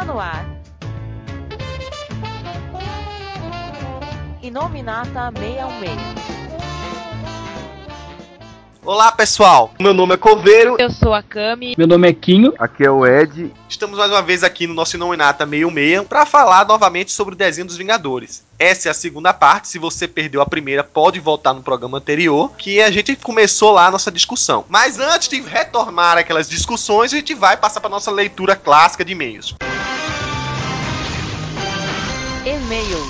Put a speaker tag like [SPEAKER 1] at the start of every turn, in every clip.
[SPEAKER 1] Está no ar. Inominata 616.
[SPEAKER 2] Olá pessoal, meu nome é Coveiro.
[SPEAKER 1] Eu sou a Cami.
[SPEAKER 3] Meu nome é Quinho.
[SPEAKER 4] Aqui é o Ed.
[SPEAKER 2] Estamos mais uma vez aqui no nosso Inominata 66 para falar novamente sobre o desenho dos Vingadores. Essa é a segunda parte. Se você perdeu a primeira, pode voltar no programa anterior, que a gente começou lá a nossa discussão. Mas antes de retomar aquelas discussões, a gente vai passar para nossa leitura clássica de e-mails.
[SPEAKER 1] E-mails.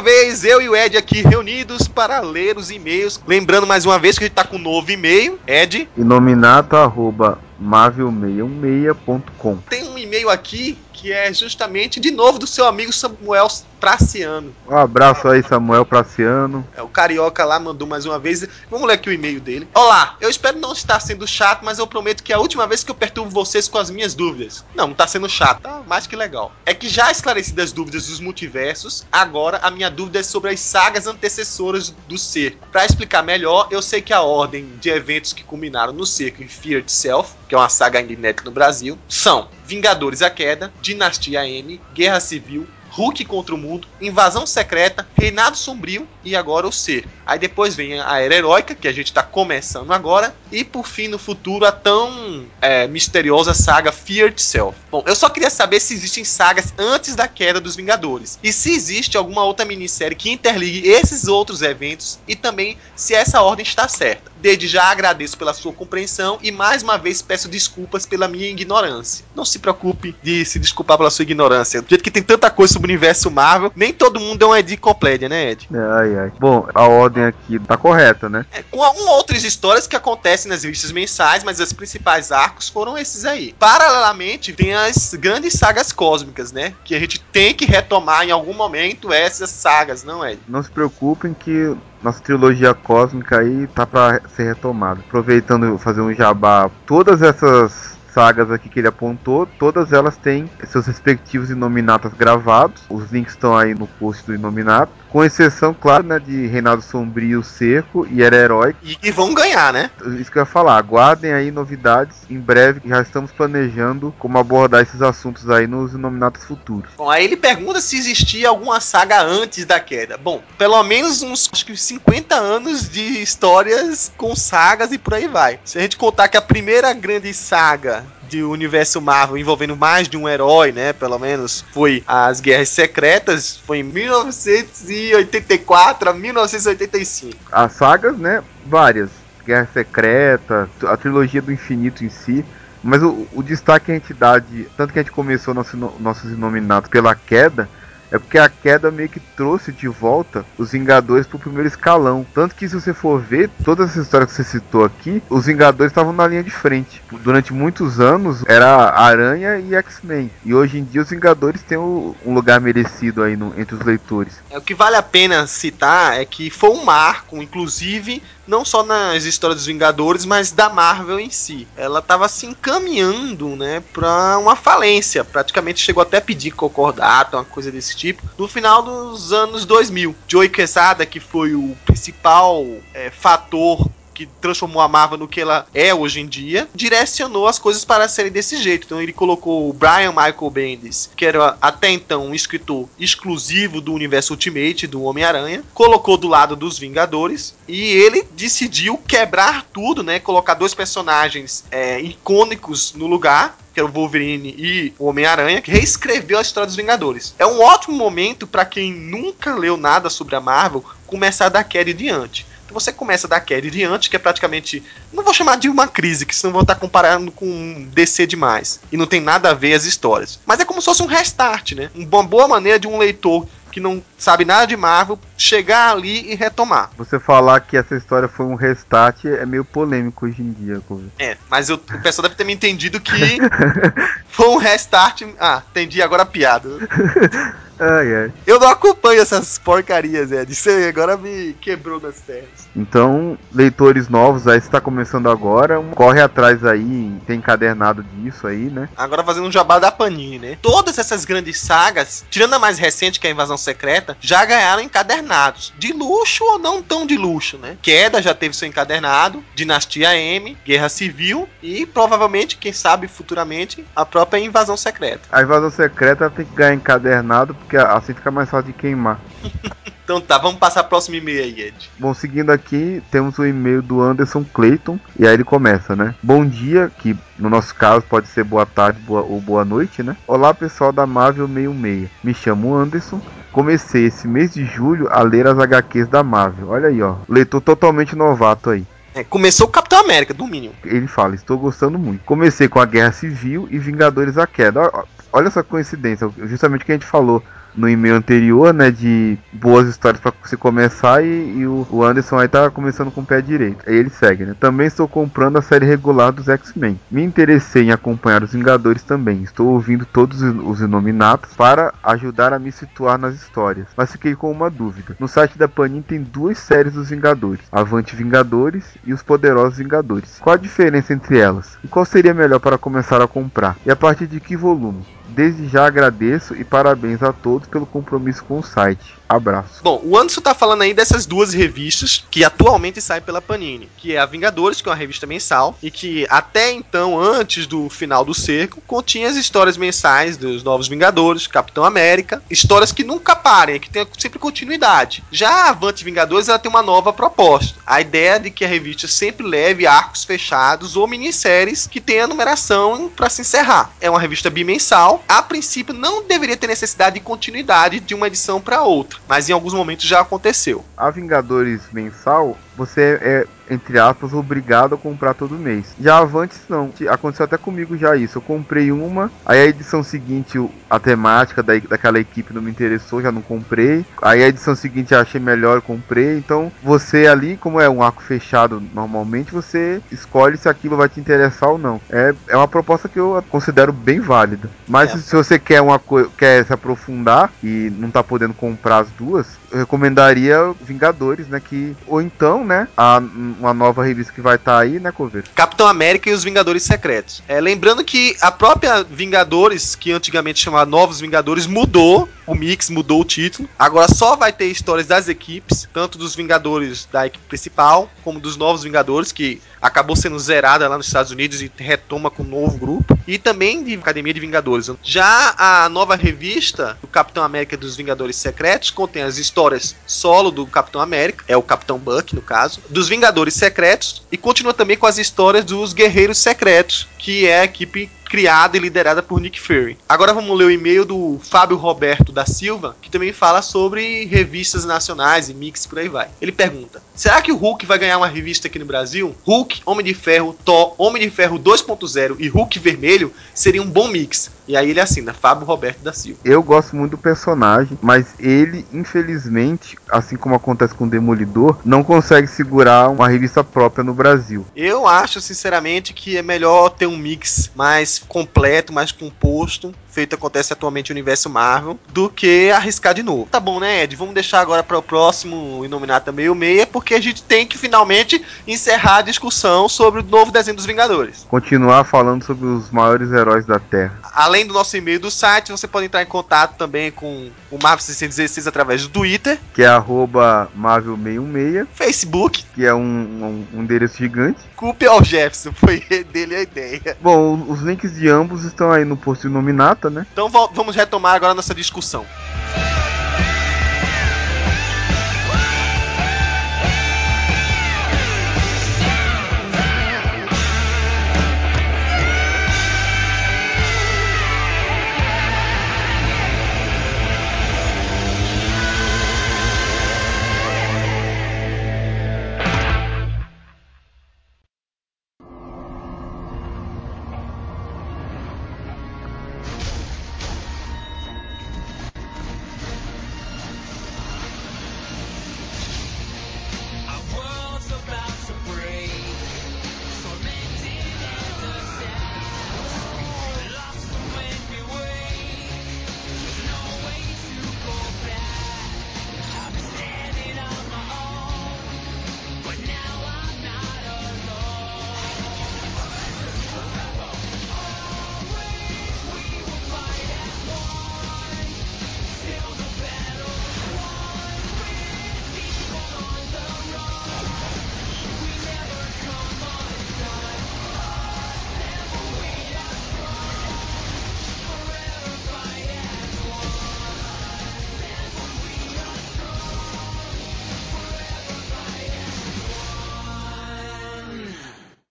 [SPEAKER 2] Uma vez, eu e o Ed aqui reunidos para ler os e-mails. Lembrando mais uma vez que a gente tá com um novo e-mail. Ed,
[SPEAKER 4] Inominato arroba marvel616.com.
[SPEAKER 2] tem um e-mail aqui que é justamente de novo do seu amigo Samuel Praciano.
[SPEAKER 4] Um abraço aí, Samuel Praciano.
[SPEAKER 2] É, o Carioca lá mandou mais uma vez. Vamos ler aqui o e-mail dele. Olá, eu espero não estar sendo chato, mas eu prometo que é a última vez que eu perturbo vocês com as minhas dúvidas. Não, não tá sendo chato, tá mais que legal. É que já esclarecidas as dúvidas dos multiversos, agora a minha dúvida é sobre as sagas antecessoras do cerco. Pra explicar melhor, eu sei que a ordem de eventos que culminaram no cerco em Fear Itself, que é uma saga ainda inédita no Brasil, são Vingadores a Queda, Dinastia M, Guerra Civil, Hulk contra o Mundo, Invasão Secreta, Reinado Sombrio e agora o Ser. Aí depois vem a Era Heróica, que a gente tá começando agora, e por fim no futuro a tão é, misteriosa saga Fear Itself. Bom, eu só queria saber se existem sagas antes da queda dos Vingadores, e se existe alguma outra minissérie que interligue esses outros eventos, e também se essa ordem está certa. Desde já agradeço pela sua compreensão e mais uma vez peço desculpas pela minha ignorância. Não se preocupe de se desculpar pela sua ignorância. Do jeito que tem tanta coisa sobre o universo Marvel, nem todo mundo é um enciclopédia, né, Ed?
[SPEAKER 4] Ai, ai. Bom, a ordem aqui tá correta, né?
[SPEAKER 2] É, com algumas outras histórias que acontecem nas revistas mensais, mas os principais arcos foram esses aí. Paralelamente, tem as grandes sagas cósmicas, né? Que a gente tem que retomar em algum momento essas sagas, não é?
[SPEAKER 4] Não se preocupem que nossa trilogia cósmica aí tá pra ser retomada. Aproveitando fazer um jabá, todas essas sagas aqui que ele apontou, todas elas têm seus respectivos inominatas gravados. Os links estão aí no post do inominato. Com exceção, claro, né, de Reinado Sombrio, Cerco e Era Heróico.
[SPEAKER 2] E, vão ganhar, né?
[SPEAKER 4] Isso que eu ia falar, aguardem aí novidades em breve, já estamos planejando como abordar esses assuntos aí nos nominatos futuros.
[SPEAKER 2] Bom, aí ele pergunta se existia alguma saga antes da queda. Bom, pelo menos uns acho que 50 anos de histórias com sagas e por aí vai. Se a gente contar que a primeira grande saga de universo Marvel envolvendo mais de um herói, né? Pelo menos foi as Guerras Secretas, foi em 1984 a 1985.
[SPEAKER 4] As sagas, né, várias. Guerra Secreta, a trilogia do infinito em si. Mas o, o destaque que a gente dá de. Tanto que a gente começou nosso, nossos nominados pela queda. É porque a queda meio que trouxe de volta os Vingadores pro primeiro escalão. Tanto que se você for ver, todas essas histórias que você citou aqui, os Vingadores estavam na linha de frente. Durante muitos anos era Aranha e X-Men. E hoje em dia os Vingadores têm um lugar merecido aí no- entre os leitores.
[SPEAKER 2] É, o que vale a pena citar é que foi um marco, inclusive, não só nas histórias dos Vingadores, mas da Marvel em si. Ela estava se encaminhando, né, para uma falência. Praticamente chegou até a pedir concordato, uma coisa desse tipo, no final dos anos 2000. Joey Quesada, que foi o principal é, fator que transformou a Marvel no que ela é hoje em dia, direcionou as coisas para serem desse jeito. Então ele colocou o Brian Michael Bendis, que era até então um escritor exclusivo do universo Ultimate do Homem-Aranha, colocou do lado dos Vingadores e ele decidiu quebrar tudo, né? Colocar dois personagens é, icônicos no lugar que era o Wolverine e o Homem-Aranha, que reescreveu a história dos Vingadores. É um ótimo momento para quem nunca leu nada sobre a Marvel começar da queda em diante. Então você começa da queda em diante, que é praticamente. Não vou chamar de uma crise, que senão vou estar comparando com DC demais. E não tem nada a ver as histórias. Mas é como se fosse um restart, né? Uma boa maneira de um leitor que não sabe nada de Marvel, chegar ali e retomar.
[SPEAKER 4] Você falar que essa história foi um restart é meio polêmico hoje em dia, Cover.
[SPEAKER 2] É, mas eu, o pessoal deve ter me entendido que foi um restart. Ah, entendi agora a piada.
[SPEAKER 4] Ai, ai.
[SPEAKER 2] Eu não acompanho essas porcarias, Ed. Você agora me quebrou nas terras.
[SPEAKER 4] Então, leitores novos, aí está começando agora, um corre atrás aí, tem encadernado disso aí, né?
[SPEAKER 2] Agora fazendo um jabá da Panini, né? Todas essas grandes sagas, tirando a mais recente, que é a Invasão Secreta, já ganharam encadernados. De luxo ou não tão de luxo, né? Queda já teve seu encadernado, Dinastia M, Guerra Civil e provavelmente, quem sabe futuramente, a própria Invasão Secreta.
[SPEAKER 4] A invasão secreta tem que ganhar encadernado, porque assim fica mais fácil de queimar.
[SPEAKER 2] Então tá, vamos passar próximo e-mail aí, Ed.
[SPEAKER 4] Bom, seguindo aqui, temos o e-mail do Anderson Clayton, e aí ele começa, né? Bom dia, que no nosso caso pode ser boa tarde boa, ou boa noite, né? Olá pessoal da Marvel 66, me chamo Anderson. Comecei esse mês de julho a ler as HQs da Marvel. Olha aí, ó. Leitor totalmente novato aí.
[SPEAKER 2] É, começou o Capitão América, do mínimo.
[SPEAKER 4] Ele fala: Estou gostando muito. Comecei com a Guerra Civil e Vingadores a Queda. Olha essa coincidência, justamente o que a gente falou no e-mail anterior, né? De boas histórias para se começar e, e o, Anderson aí tá começando com o pé direito. Aí ele segue, né? Também estou comprando a série regular dos X-Men. Me interessei em acompanhar os Vingadores também. Estou ouvindo todos os- os Inominatos para ajudar a me situar nas histórias. Mas fiquei com uma dúvida. No site da Panini tem duas séries dos Vingadores: Avante Vingadores e Os Poderosos Vingadores. Qual a diferença entre elas? E qual seria melhor para começar a comprar? E a partir de que volume? Desde já agradeço e parabéns a todos pelo compromisso com o site. Abraço.
[SPEAKER 2] Bom, o Anderson tá falando aí dessas duas revistas que atualmente saem pela Panini, que é a Vingadores, que é uma revista mensal, e que até então, antes do final do cerco, continha as histórias mensais dos Novos Vingadores, Capitão América, histórias que nunca parem, que tem sempre continuidade. Já a Avante Vingadores, ela tem uma nova proposta. A ideia de que a revista sempre leve arcos fechados ou minisséries que tenha numeração para se encerrar. É uma revista bimensal. A princípio, não deveria ter necessidade de continuidade de uma edição para outra, mas em alguns momentos já aconteceu.
[SPEAKER 4] A Vingadores mensal, você é, entre aspas, obrigado a comprar todo mês. Já Avantes não. Aconteceu até comigo já isso. Eu comprei uma, aí a edição seguinte, a temática da, daquela equipe não me interessou, já não comprei. Aí a edição seguinte achei melhor, comprei. Então você ali, como é um arco fechado normalmente, você escolhe se aquilo vai te interessar ou não. É, é uma proposta que eu considero bem válida. Mas
[SPEAKER 2] É.
[SPEAKER 4] se você quer uma coisa, quer se aprofundar e não tá podendo comprar as duas, recomendaria Vingadores, né? Que ou então, né? A, uma nova revista que vai estar aí, né, Coveiro?
[SPEAKER 2] Capitão América e os Vingadores Secretos. É, lembrando que a própria Vingadores, que antigamente chamava Novos Vingadores, mudou o mix, mudou o título. Agora só vai ter histórias das equipes, tanto dos Vingadores da equipe principal, como dos Novos Vingadores, que acabou sendo zerada lá nos Estados Unidos e retoma com um novo grupo. E também de Academia de Vingadores. Já a nova revista do Capitão América dos Vingadores Secretos contém as histórias solo do Capitão América, é o Capitão Buck no caso, dos Vingadores Secretos e continua também com as histórias dos Guerreiros Secretos, que é a equipe criada e liderada por Nick Fury. Agora vamos ler o e-mail do Fábio Roberto da Silva, que também fala sobre revistas nacionais e mix por aí vai. Ele pergunta: Será que o Hulk vai ganhar uma revista aqui no Brasil? Hulk, Homem de Ferro, Thor, Homem de Ferro 2.0 e Hulk Vermelho seria um bom mix. E aí ele assina Fábio Roberto da Silva.
[SPEAKER 4] Eu gosto muito do personagem, mas ele, infelizmente, assim como acontece com o Demolidor, não consegue segurar uma revista própria no Brasil.
[SPEAKER 2] Eu acho, sinceramente, que é melhor ter um mix mais completo, mais composto, feito acontece atualmente no universo Marvel, do que arriscar de novo. Tá bom, né, Ed? Vamos deixar agora para o próximo Inominata Meio Meia, porque a gente tem que finalmente encerrar a discussão sobre o novo desenho dos Vingadores.
[SPEAKER 4] Continuar falando sobre os maiores heróis da Terra.
[SPEAKER 2] Além do nosso e-mail do site, você pode entrar em contato também com o Marvel 616 através do Twitter,
[SPEAKER 4] Que é arroba Marvel616,
[SPEAKER 2] Facebook.
[SPEAKER 4] que é um, um- um endereço gigante.
[SPEAKER 2] Culpe ao Jefferson, foi dele a ideia.
[SPEAKER 4] Bom, os links de ambos estão aí no post do Nominata, né?
[SPEAKER 2] Então vamos retomar agora nossa discussão.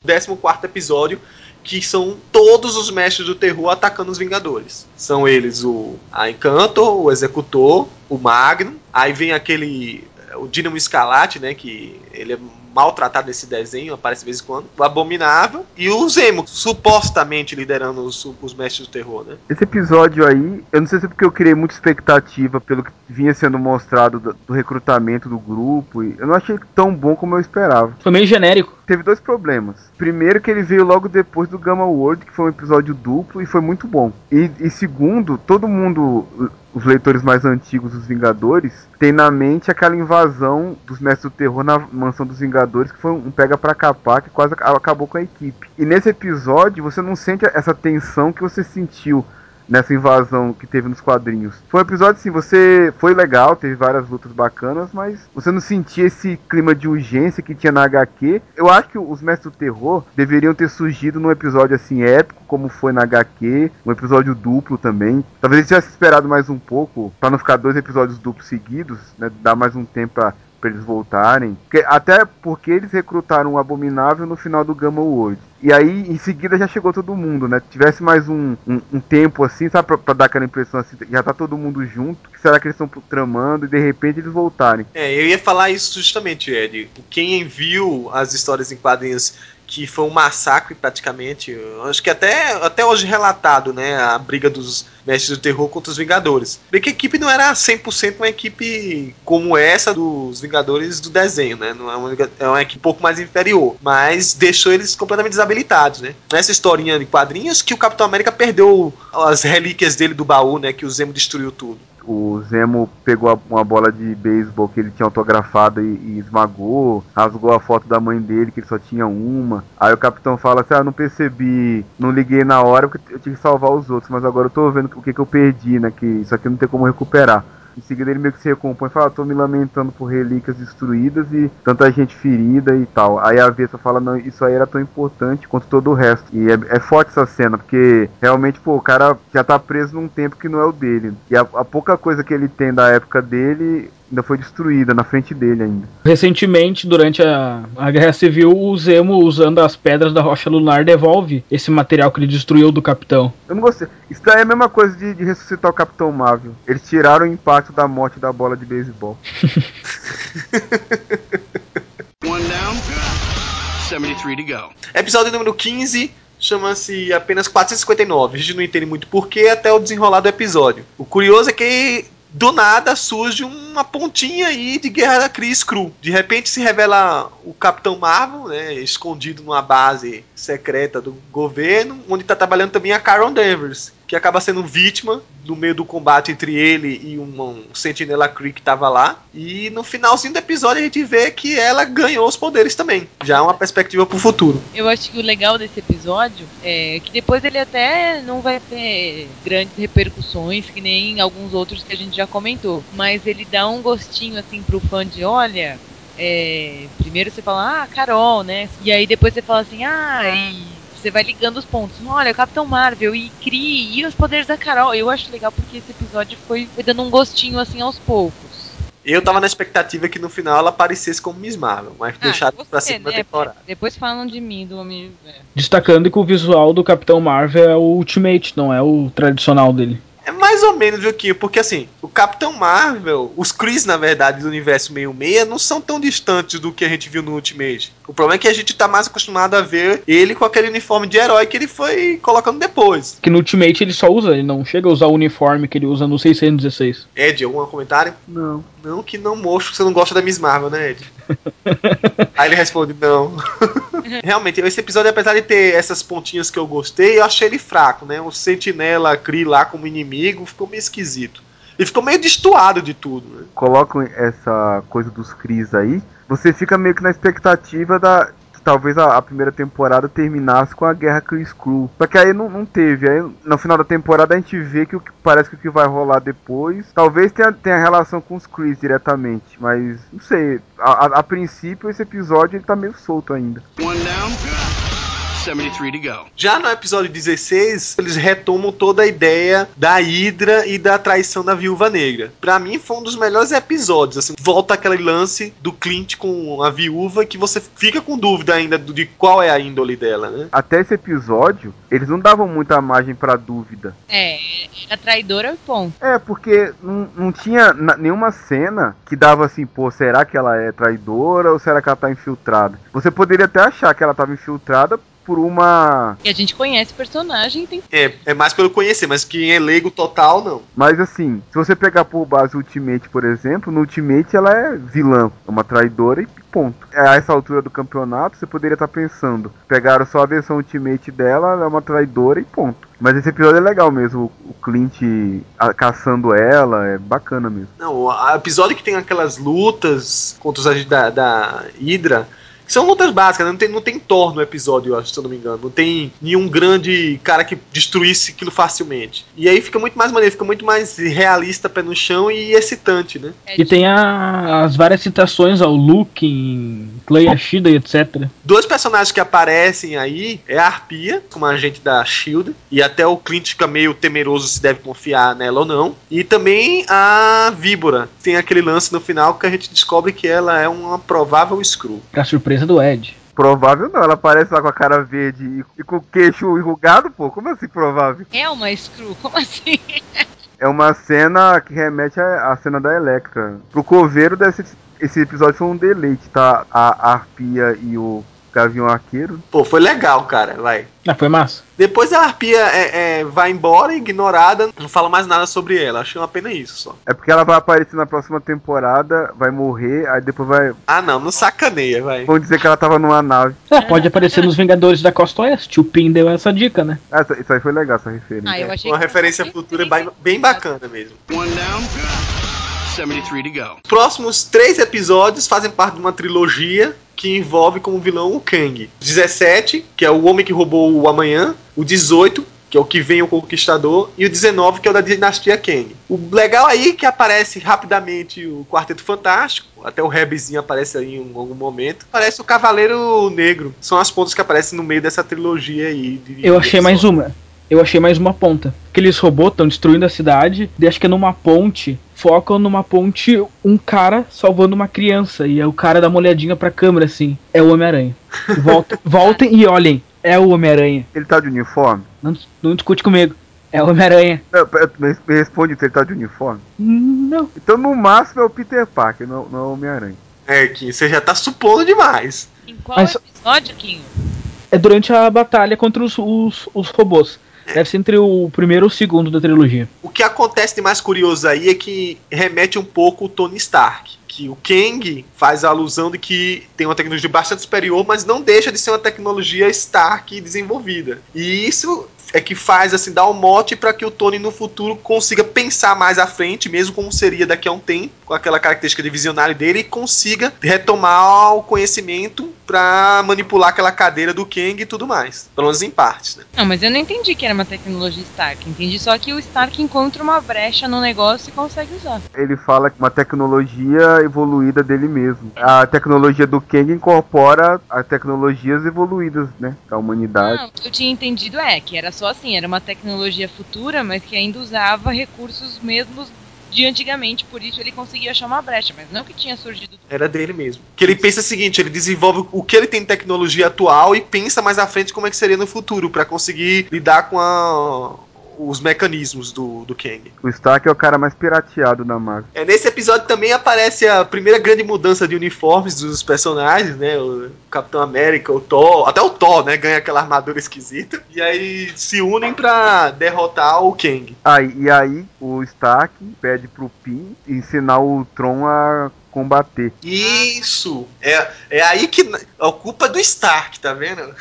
[SPEAKER 2] 14 episódio, que são todos os mestres do terror atacando os Vingadores. São eles o a Encanto, o Executor, o Magnum, aí vem aquele o Dínamo Escalate, né, que ele é maltratado nesse desenho, aparece de vez em quando, o Abominável e o Zemo, supostamente liderando os, os mestres do terror, né?
[SPEAKER 4] Esse episódio aí, eu não sei se é porque eu criei muita expectativa pelo que vinha sendo mostrado do, do recrutamento do grupo, e eu não achei tão bom como eu esperava.
[SPEAKER 3] Foi meio genérico.
[SPEAKER 4] Teve dois problemas. Primeiro que ele veio logo depois do Gamma World, que foi um episódio duplo e foi muito bom. E, e segundo, todo mundo os leitores mais antigos dos Vingadores tem na mente aquela invasão dos Mestres do Terror na mansão dos Vingadores, que foi um pega pra capar que quase acabou com a equipe. E nesse episódio você não sente essa tensão que você sentiu nessa invasão que teve nos quadrinhos. Foi um episódio assim, você foi legal, teve várias lutas bacanas, mas você não sentia esse clima de urgência que tinha na HQ. Eu acho que os Mestres do Terror deveriam ter surgido num episódio assim épico, como foi na HQ, um episódio duplo também. Talvez eles tivessem esperado mais um pouco para não ficar dois episódios duplos seguidos, né, dar mais um tempo para para eles voltarem. Até porque eles recrutaram o Abominável no final do Gamma World. E aí, em seguida, já chegou todo mundo, né? Tivesse mais um, um, um tempo assim, sabe? Pra, pra, dar aquela impressão assim, já tá todo mundo junto. Será que eles estão tramando e de repente eles voltarem?
[SPEAKER 2] É, eu ia falar isso justamente, Ed. Quem viu as histórias em quadrinhos que foi um massacre praticamente. Acho que até, até hoje relatado, né? A briga dos mestres do terror contra os Vingadores. Bem que a equipe não era 100% uma equipe como essa dos Vingadores do desenho, né? Não é uma, é uma equipe um pouco mais inferior. Mas deixou eles completamente desabilitados, né? Nessa historinha de quadrinhos que o Capitão América perdeu as relíquias dele do baú, né? Que o Zemo destruiu tudo
[SPEAKER 4] o Zemo pegou uma bola de beisebol que ele tinha autografado e, e, esmagou, rasgou a foto da mãe dele, que ele só tinha uma. Aí o capitão fala assim: Ah, não percebi, não liguei na hora porque eu tinha que salvar os outros, mas agora eu tô vendo o que, que eu perdi, né? Que isso aqui não tem como recuperar. Em seguida ele meio que se recompõe e fala, tô me lamentando por relíquias destruídas e tanta gente ferida e tal. Aí a Vessa fala, não, isso aí era tão importante quanto todo o resto. E é, é forte essa cena, porque realmente, pô, o cara já tá preso num tempo que não é o dele. E a, a pouca coisa que ele tem da época dele, ainda foi destruída na frente dele ainda.
[SPEAKER 3] Recentemente, durante a, a Guerra Civil, o Zemo, usando as pedras da rocha lunar, devolve esse material que ele destruiu do Capitão.
[SPEAKER 4] Eu não gostei. Isso daí é a mesma coisa de, de ressuscitar o Capitão Marvel. Eles tiraram o impacto da morte da bola de beisebol.
[SPEAKER 2] One down, 73 to go. Episódio número 15 chama-se apenas 459. A gente não entende muito porquê até o desenrolar do episódio. O curioso é que do nada surge uma pontinha aí de Guerra da Cris Cru. De repente se revela o Capitão Marvel, né, escondido numa base secreta do governo, onde está trabalhando também a Carol Danvers, que acaba sendo vítima no meio do combate entre ele e um, um Sentinela Kree que estava lá. E no finalzinho do episódio a gente vê que ela ganhou os poderes também. Já é uma perspectiva pro futuro.
[SPEAKER 1] Eu acho que o legal desse episódio é que depois ele até não vai ter grandes repercussões, que nem alguns outros que a gente já comentou. Mas ele dá um gostinho assim pro fã de olha. É, primeiro você fala, ah, Carol, né? E aí depois você fala assim, ah, e você vai ligando os pontos. Olha, Capitão Marvel e Kree e os poderes da Carol. Eu acho legal porque esse episódio foi, foi dando um gostinho assim aos poucos.
[SPEAKER 2] Eu tava na expectativa que no final ela aparecesse como Miss Marvel, mas ah, deixaram você, pra segunda né? temporada.
[SPEAKER 1] Depois falam de mim, do amigo. É.
[SPEAKER 3] Destacando que o visual do Capitão Marvel é o Ultimate, não é o tradicional dele.
[SPEAKER 2] É mais ou menos, viu, Kim? Porque assim, o Capitão Marvel, os Chris, na verdade, do universo meio-meia, não são tão distantes do que a gente viu no Ultimate. O problema é que a gente tá mais acostumado a ver ele com aquele uniforme de herói que ele foi colocando depois.
[SPEAKER 3] Que no Ultimate ele só usa, ele não chega a usar o uniforme que ele usa no 616.
[SPEAKER 2] Ed, algum comentário?
[SPEAKER 4] Não.
[SPEAKER 2] Não, que não mostro que você não gosta da Miss Marvel, né, Ed? Aí ele responde, não. Realmente, esse episódio, apesar de ter essas pontinhas que eu gostei, eu achei ele fraco, né? O Sentinela Kree lá como inimigo ficou meio esquisito. E ficou meio destoado de tudo, né?
[SPEAKER 4] Colocam essa coisa dos Cris aí, você fica meio que na expectativa da, talvez a, a, primeira temporada terminasse com a guerra Chris Crew. Só que aí não, não teve. Aí no final da temporada a gente vê que o que parece que o que vai rolar depois. Talvez tenha, tenha relação com os Chris diretamente. Mas não sei. A, a, a princípio esse episódio ele tá meio solto ainda. One down.
[SPEAKER 5] 73 to go.
[SPEAKER 2] Já no episódio 16, eles retomam toda a ideia da Hydra e da traição da Viúva Negra. Pra mim, foi um dos melhores episódios. Assim, volta aquele lance do Clint com a viúva que você fica com dúvida ainda de qual é a índole dela, né?
[SPEAKER 4] Até esse episódio, eles não davam muita margem pra dúvida.
[SPEAKER 1] É, era traidora e ponto.
[SPEAKER 4] É, porque não, não tinha nenhuma cena que dava assim, pô, será que ela é traidora ou será que ela tá infiltrada? Você poderia até achar que ela tava infiltrada por uma.
[SPEAKER 1] E a gente conhece o personagem tem
[SPEAKER 2] É, é mais pelo conhecer, mas quem é leigo total, não.
[SPEAKER 4] Mas assim, se você pegar por base Ultimate, por exemplo, no Ultimate ela é vilã, é uma traidora e ponto. A essa altura do campeonato, você poderia estar pensando, pegaram só a versão Ultimate dela, ela é uma traidora e ponto. Mas esse episódio é legal mesmo, o Clint caçando ela, é bacana mesmo.
[SPEAKER 2] Não, o episódio que tem aquelas lutas contra os agentes da, da Hydra. Que São lutas básicas, né? não tem, não tem Thor no episódio, eu acho, se eu não me engano. Não tem nenhum grande cara que destruísse aquilo facilmente. E aí fica muito mais maneiro, fica muito mais realista, pé no chão e excitante, né?
[SPEAKER 1] é
[SPEAKER 3] E tem a- as várias citações ao Luke, em Clay Ashida e etc.
[SPEAKER 2] Dois personagens que aparecem aí é a Arpia, como agente da Shield, e até o Clint fica meio temeroso se deve confiar nela ou não. E também a Víbora. Tem aquele lance no final que a gente descobre que ela é uma provável Screw.
[SPEAKER 3] Pra surpresa do Ed.
[SPEAKER 4] Provável não, ela aparece lá com a cara verde e, e com o queixo enrugado, pô, como assim provável?
[SPEAKER 1] É uma screw, como assim?
[SPEAKER 4] É uma cena que remete à, à cena da Electra. Pro coveiro, desse, esse episódio foi um deleite, tá? A Arpia e o Gavião Arqueiro.
[SPEAKER 2] Pô, foi legal, cara, vai.
[SPEAKER 3] Ah, foi massa.
[SPEAKER 2] Depois a Arpia é, é, vai embora, ignorada, não fala mais nada sobre ela. Achei uma pena isso só.
[SPEAKER 4] É porque ela vai aparecer na próxima temporada, vai morrer, aí depois vai.
[SPEAKER 2] Ah, não, não sacaneia, vai.
[SPEAKER 4] Vão dizer que ela tava numa nave.
[SPEAKER 3] Ah, pode aparecer nos Vingadores da Costa Oeste. O Pin deu essa dica, né?
[SPEAKER 4] Ah, isso aí foi legal, essa referência.
[SPEAKER 1] Ah, eu achei
[SPEAKER 2] Uma referência futura bem, bem bacana mesmo.
[SPEAKER 5] One down. 73 to go.
[SPEAKER 2] Os próximos três episódios fazem parte de uma trilogia que envolve como vilão o Kang. 17, que é o Homem que Roubou o Amanhã. O 18, que é o que vem o Conquistador. E o 19, que é o da Dinastia Kang. O legal aí é que aparece rapidamente o Quarteto Fantástico. Até o Rebzinho aparece aí em algum momento. Aparece o Cavaleiro Negro. São as pontas que aparecem no meio dessa trilogia aí. de-
[SPEAKER 3] Eu achei mais uma. Eu achei mais uma ponta. Aqueles robôs estão destruindo a cidade. E acho que é numa ponte. Focam numa ponte um cara salvando uma criança. E é o cara dá uma olhadinha pra câmera assim. É o Homem-Aranha. Volta, voltem e olhem. É o Homem-Aranha.
[SPEAKER 4] Ele tá de uniforme?
[SPEAKER 3] Não, não discute comigo. É o Homem-Aranha.
[SPEAKER 4] Não, pera, me me responde se ele tá de uniforme.
[SPEAKER 3] Não.
[SPEAKER 4] Então no máximo é o Peter Parker, não, não é o Homem-Aranha.
[SPEAKER 2] É, que você já tá supondo demais.
[SPEAKER 1] Em qual
[SPEAKER 3] Mas-
[SPEAKER 1] episódio, Quinho?
[SPEAKER 3] É durante a batalha contra os, os, os robôs. Deve ser entre o primeiro e o segundo da trilogia.
[SPEAKER 2] O que acontece de mais curioso aí é que remete um pouco o Tony Stark. Que o Kang faz a alusão de que tem uma tecnologia bastante superior, mas não deixa de ser uma tecnologia Stark desenvolvida. E isso é que faz assim dar um mote para que o Tony no futuro consiga pensar mais à frente, mesmo como seria daqui a um tempo, com aquela característica de visionário dele, e consiga retomar o conhecimento para manipular aquela cadeira do Kang e tudo mais. Pelo menos em partes, né?
[SPEAKER 1] Não, mas eu não entendi que era uma tecnologia Stark. Entendi só que o Stark encontra uma brecha no negócio e consegue usar.
[SPEAKER 4] Ele fala que uma tecnologia evoluída dele mesmo. A tecnologia do Kang incorpora as tecnologias evoluídas, né? Da humanidade.
[SPEAKER 1] Não, o que eu tinha entendido é que era só assim, era uma tecnologia futura, mas que ainda usava recursos mesmos de antigamente, por isso ele conseguia achar uma brecha, mas não que tinha surgido.
[SPEAKER 2] Era dele mesmo. Que ele pensa o seguinte, ele desenvolve o que ele tem de tecnologia atual e pensa mais à frente como é que seria no futuro para conseguir lidar com a- os mecanismos do, do Kang.
[SPEAKER 4] O Stark é o cara mais pirateado da Marvel.
[SPEAKER 2] É, nesse episódio também aparece a primeira grande mudança de uniformes dos personagens, né? O Capitão América, o Thor, até o Thor, né? Ganha aquela armadura esquisita. E aí se unem pra derrotar o Kang.
[SPEAKER 4] Aí, e aí o Stark pede pro Pin ensinar o Tron a combater.
[SPEAKER 2] Isso! É, é aí que. A culpa é do Stark, tá vendo?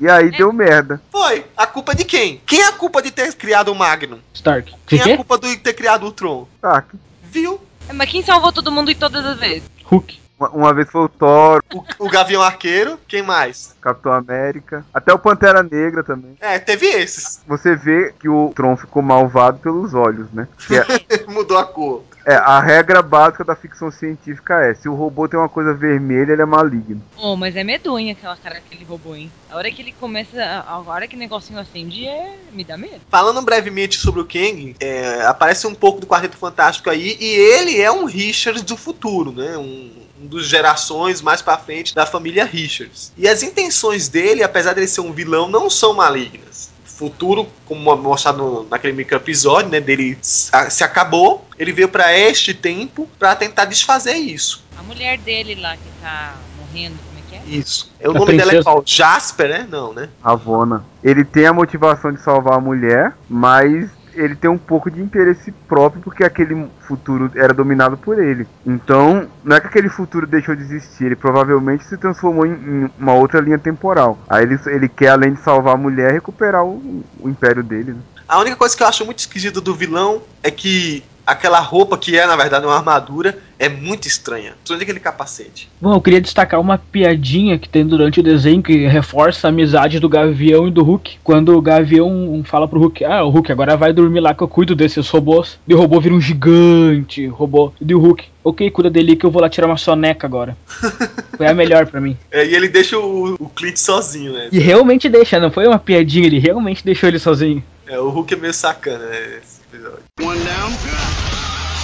[SPEAKER 4] E aí deu merda.
[SPEAKER 2] Foi. A culpa é de quem? Quem é a culpa de ter criado o Magnum?
[SPEAKER 3] Stark.
[SPEAKER 2] Quem
[SPEAKER 3] Que
[SPEAKER 2] é a culpa de ter criado o Tron?
[SPEAKER 4] Stark.
[SPEAKER 2] Viu?
[SPEAKER 1] Mas quem salvou todo mundo e todas as vezes?
[SPEAKER 3] Hulk.
[SPEAKER 4] Uma, uma vez foi o Thor,
[SPEAKER 2] O, o Gavião Arqueiro, quem mais?
[SPEAKER 4] Capitão América, até o Pantera Negra também.
[SPEAKER 2] É, teve esses.
[SPEAKER 4] Você vê que o Tron ficou malvado pelos olhos, né? É-
[SPEAKER 2] Mudou a cor.
[SPEAKER 4] É, a regra básica da ficção científica é: se o robô tem uma coisa vermelha, ele é maligno.
[SPEAKER 1] Oh, mas é medonha aquela cara que ele roubou, hein? A hora que ele começa. A hora que o negocinho acende, é... me dá medo.
[SPEAKER 2] Falando brevemente sobre o Kang, é, aparece um pouco do Quarteto Fantástico aí, e ele é um Richards do futuro, né? Um, um dos gerações mais pra frente da família Richards. E as intenções dele, apesar de ele ser um vilão, não são malignas. Futuro, como mostrado naquele micro episódio, né, dele se acabou, ele veio pra este tempo pra tentar desfazer isso.
[SPEAKER 1] A mulher dele lá que tá morrendo, como é que é?
[SPEAKER 2] Isso. É, o
[SPEAKER 3] A
[SPEAKER 2] nome dela é
[SPEAKER 3] princesa.
[SPEAKER 2] qual? Jasper, né? Não, né?
[SPEAKER 4] Ravonna. Ele tem a motivação de salvar a mulher, mas ele tem um pouco de interesse próprio porque aquele futuro era dominado por ele. Então, não é que aquele futuro deixou de existir, ele provavelmente se transformou em, em uma outra linha temporal. Aí ele, ele quer, além de salvar a mulher, recuperar o, o império dele. Né?
[SPEAKER 2] A única coisa que eu acho muito esquisita do vilão é que aquela roupa, que é na verdade uma armadura, é muito estranha. Onde aquele capacete?
[SPEAKER 3] Bom, eu queria destacar uma piadinha que tem durante o desenho que reforça a amizade do Gavião e do Hulk. Quando o Gavião fala pro Hulk, ah, o Hulk agora vai dormir lá que eu cuido desses robôs. E o robô vira um gigante robô. E o Hulk, ok, cuida dele que eu vou lá tirar uma soneca agora. Foi a melhor pra mim.
[SPEAKER 2] É, e ele deixa o, o Clint sozinho, né?
[SPEAKER 3] E realmente deixa, não foi uma piadinha, ele realmente deixou ele sozinho.
[SPEAKER 2] É, o Hulk é meio sacana, né? Esse episódio.
[SPEAKER 5] One down,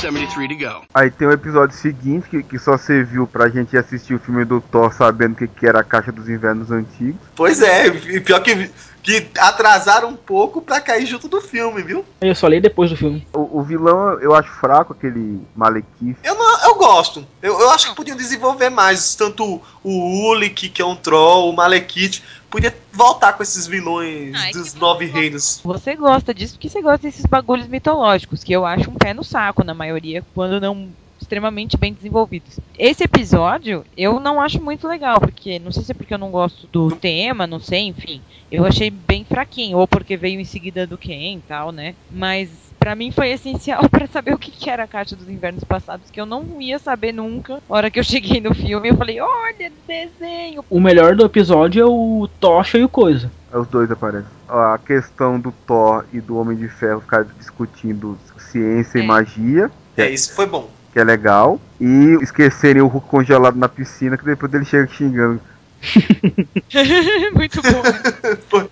[SPEAKER 5] 73 to go.
[SPEAKER 4] Aí tem o episódio seguinte, que, que só serviu pra gente assistir o filme do Thor sabendo o que, que era a Caixa dos Invernos Antigos.
[SPEAKER 2] Pois é, e pior que, que atrasaram um pouco pra cair junto do filme, viu?
[SPEAKER 3] Eu só li depois do filme.
[SPEAKER 4] O, o vilão eu acho fraco, aquele Malekith.
[SPEAKER 2] Eu, não, eu gosto. Eu, eu acho que podiam desenvolver mais. Tanto o Ulik, que é um troll, o Malekith. Podia voltar com esses vilões
[SPEAKER 1] Ai,
[SPEAKER 2] dos
[SPEAKER 1] que
[SPEAKER 2] nove
[SPEAKER 1] bom.
[SPEAKER 2] reinos.
[SPEAKER 1] Você gosta disso porque você gosta desses bagulhos mitológicos, que eu acho um pé no saco na maioria, quando não extremamente bem desenvolvidos. Esse episódio eu não acho muito legal, porque não sei se é porque eu não gosto do tema, não sei, enfim. Eu achei bem fraquinho, ou porque veio em seguida do Ken e tal, né? Mas pra mim foi essencial pra saber o que que era a Caixa dos Invernos Passados, que eu não ia saber nunca. A hora que eu cheguei no filme, eu falei, olha, desenho.
[SPEAKER 3] O melhor do episódio é o Tocha e o Coisa.
[SPEAKER 4] Aí Os dois aparecem. A questão do Thor e do Homem de Ferro ficar discutindo ciência
[SPEAKER 1] É.
[SPEAKER 4] e magia,
[SPEAKER 2] É, isso foi bom.
[SPEAKER 4] que é legal. E esquecerem o Hulk congelado na piscina, que depois ele chega xingando.
[SPEAKER 1] muito bom.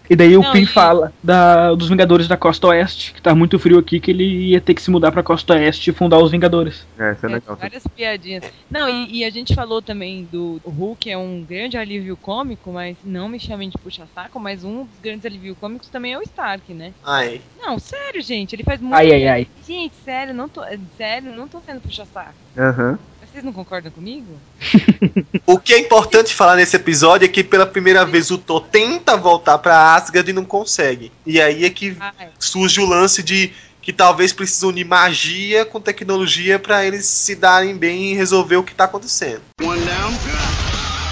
[SPEAKER 3] E daí o
[SPEAKER 1] Não,
[SPEAKER 3] Pim
[SPEAKER 1] e-
[SPEAKER 3] fala da, dos Vingadores da Costa Oeste, que tá muito frio aqui, que ele ia ter que se mudar pra Costa Oeste e fundar os Vingadores.
[SPEAKER 4] É, isso é
[SPEAKER 1] É,
[SPEAKER 4] legal.
[SPEAKER 1] várias piadinhas. Não, e, e a gente falou também do o Hulk é um grande alívio cômico, mas não me chamem de puxa-saco, mas um dos grandes alívios cômicos também é o Stark, né?
[SPEAKER 2] Ai.
[SPEAKER 1] Não, sério, gente, ele faz muito.
[SPEAKER 3] Ai, ai, ai.
[SPEAKER 1] Gente, sério, não tô, sério, não tô sendo puxa-saco.
[SPEAKER 4] Aham.
[SPEAKER 1] Vocês não concordam comigo?
[SPEAKER 2] O que é importante falar nesse episódio é que pela primeira vez o Thor tenta voltar pra Asgard e não consegue. E aí é que
[SPEAKER 1] Ah, é.
[SPEAKER 2] surge o lance de que talvez precisam unir magia com tecnologia pra eles se darem bem e resolver o que tá acontecendo.
[SPEAKER 5] One down,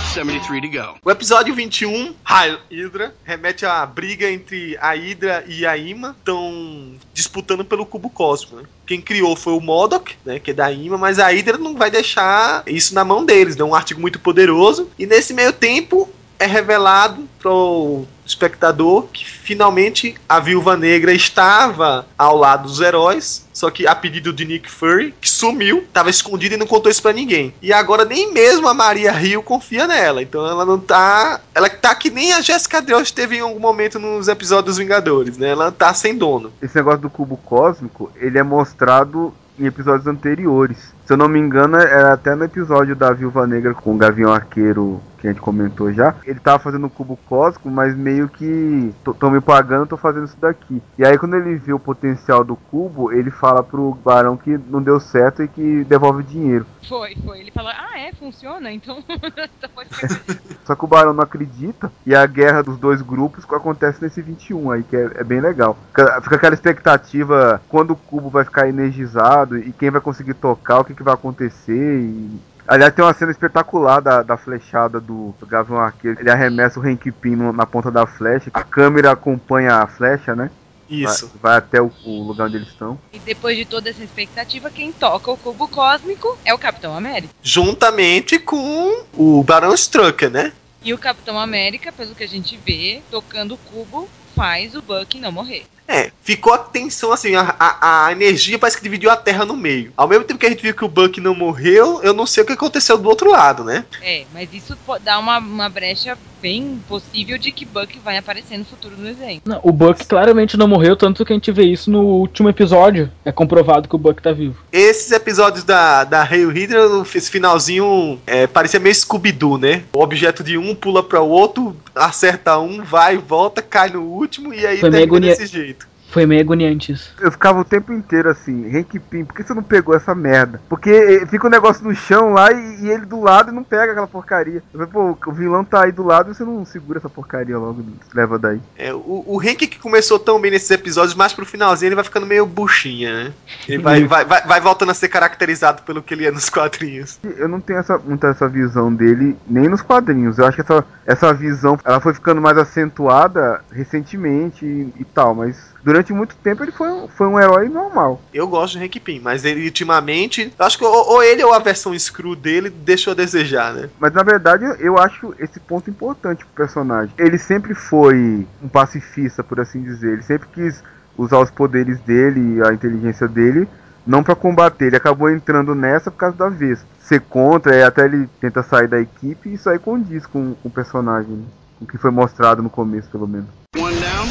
[SPEAKER 5] 73 to go.
[SPEAKER 2] O episódio 21, Hydra, remete à briga entre a Hydra e a Ima, estão disputando pelo cubo cósmico. Né? Quem criou foi o Modok, né, que é da Ima, mas a Hydra não vai deixar isso na mão deles, é um artigo muito poderoso. E nesse meio tempo é revelado pro espectador que finalmente a Viúva Negra estava ao lado dos heróis, só que a pedido de Nick Fury, que sumiu, estava escondido e não contou isso pra ninguém. E agora nem mesmo a Maria Hill confia nela, então ela não tá, ela tá que nem a Jessica Drew teve em algum momento nos episódios dos Vingadores, né? Ela tá sem dono.
[SPEAKER 4] Esse negócio do cubo cósmico, ele é mostrado em episódios anteriores. Se eu não me engano, era até no episódio da Viúva Negra com o Gavião Arqueiro, que a gente comentou já. Ele tava fazendo o cubo cósmico, mas meio que tô, tô me pagando, tô fazendo isso daqui. E aí quando ele vê o potencial do cubo, ele fala pro Barão que não deu certo e que devolve o dinheiro.
[SPEAKER 1] Foi, foi. Ele falou, ah, é, funciona, então. então.
[SPEAKER 4] Só que o Barão não acredita e a guerra dos dois grupos acontece nesse 21 aí, que é, é bem legal. Fica, fica aquela expectativa quando o cubo vai ficar energizado e quem vai conseguir tocar, o que, que vai acontecer. E... Aliás, tem uma cena espetacular da, da flechada do, Gavião Arqueiro. Ele arremessa o Hank Pym na ponta da flecha. A câmera acompanha a flecha, né?
[SPEAKER 2] Isso.
[SPEAKER 4] Vai, vai até o, o lugar onde eles estão.
[SPEAKER 1] E depois de toda essa expectativa, quem toca o cubo cósmico é o Capitão América.
[SPEAKER 2] Juntamente com o Barão Strucker, né?
[SPEAKER 1] E o Capitão América, pelo que a gente vê, tocando o cubo, faz o Buck não morrer.
[SPEAKER 2] É, ficou a tensão assim, a, a, a energia parece que dividiu a Terra no meio. Ao mesmo tempo que a gente viu que o Buck não morreu, eu não sei o que aconteceu do outro lado, né?
[SPEAKER 1] É, mas isso dá uma, uma brecha bem possível de que Buck vai aparecer no futuro do desenho.
[SPEAKER 3] Não, o Buck claramente não morreu, tanto que a gente vê isso no último episódio. É comprovado que o Buck tá vivo.
[SPEAKER 2] Esses episódios da, da Hail Hydra, esse finalzinho é, parecia meio Scooby-Doo, né? O objeto de um pula para o outro, acerta um, vai, volta, cai no último e aí
[SPEAKER 3] Foi
[SPEAKER 2] termina
[SPEAKER 3] agonia-
[SPEAKER 2] desse jeito.
[SPEAKER 3] Foi meio agoniante isso.
[SPEAKER 4] Eu ficava o tempo inteiro assim, Hank Pym, por que você não pegou essa merda? Porque eh, fica o negócio no chão lá e, e ele do lado e não pega aquela porcaria. Eu falei, pô, o vilão tá aí do lado e você não segura essa porcaria logo, leva daí.
[SPEAKER 2] É, o, o Hank que começou tão bem nesses episódios, mas pro finalzinho ele vai ficando meio buchinha, né? Ele vai, vai, vai, vai voltando a ser caracterizado pelo que ele é nos quadrinhos.
[SPEAKER 4] Eu não tenho essa, muito essa visão dele nem nos quadrinhos. Eu acho que essa, essa visão ela foi ficando mais acentuada recentemente e, e tal, mas durante muito tempo ele foi, um- foi um herói normal.
[SPEAKER 2] Eu gosto do Hank Pym, mas ele ultimamente, eu acho que ou, ou ele ou a versão screw dele deixou a desejar, né?
[SPEAKER 4] Mas na verdade eu- acho esse ponto importante pro personagem. Ele sempre foi um pacifista, por assim dizer. Ele sempre quis usar os poderes dele e a inteligência dele, não pra combater. Ele acabou entrando nessa por causa da vez. Ser contra, e até ele tenta sair da equipe e isso aí condiz com, com o personagem, né? o que foi mostrado no começo, pelo menos.
[SPEAKER 5] One down,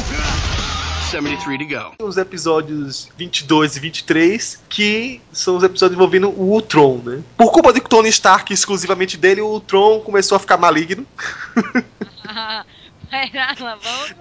[SPEAKER 5] 73 to go.
[SPEAKER 2] Os episódios 22 e 23, que são os episódios envolvendo o Ultron, né? Por culpa de Tony Stark, exclusivamente dele, o Ultron começou a ficar maligno.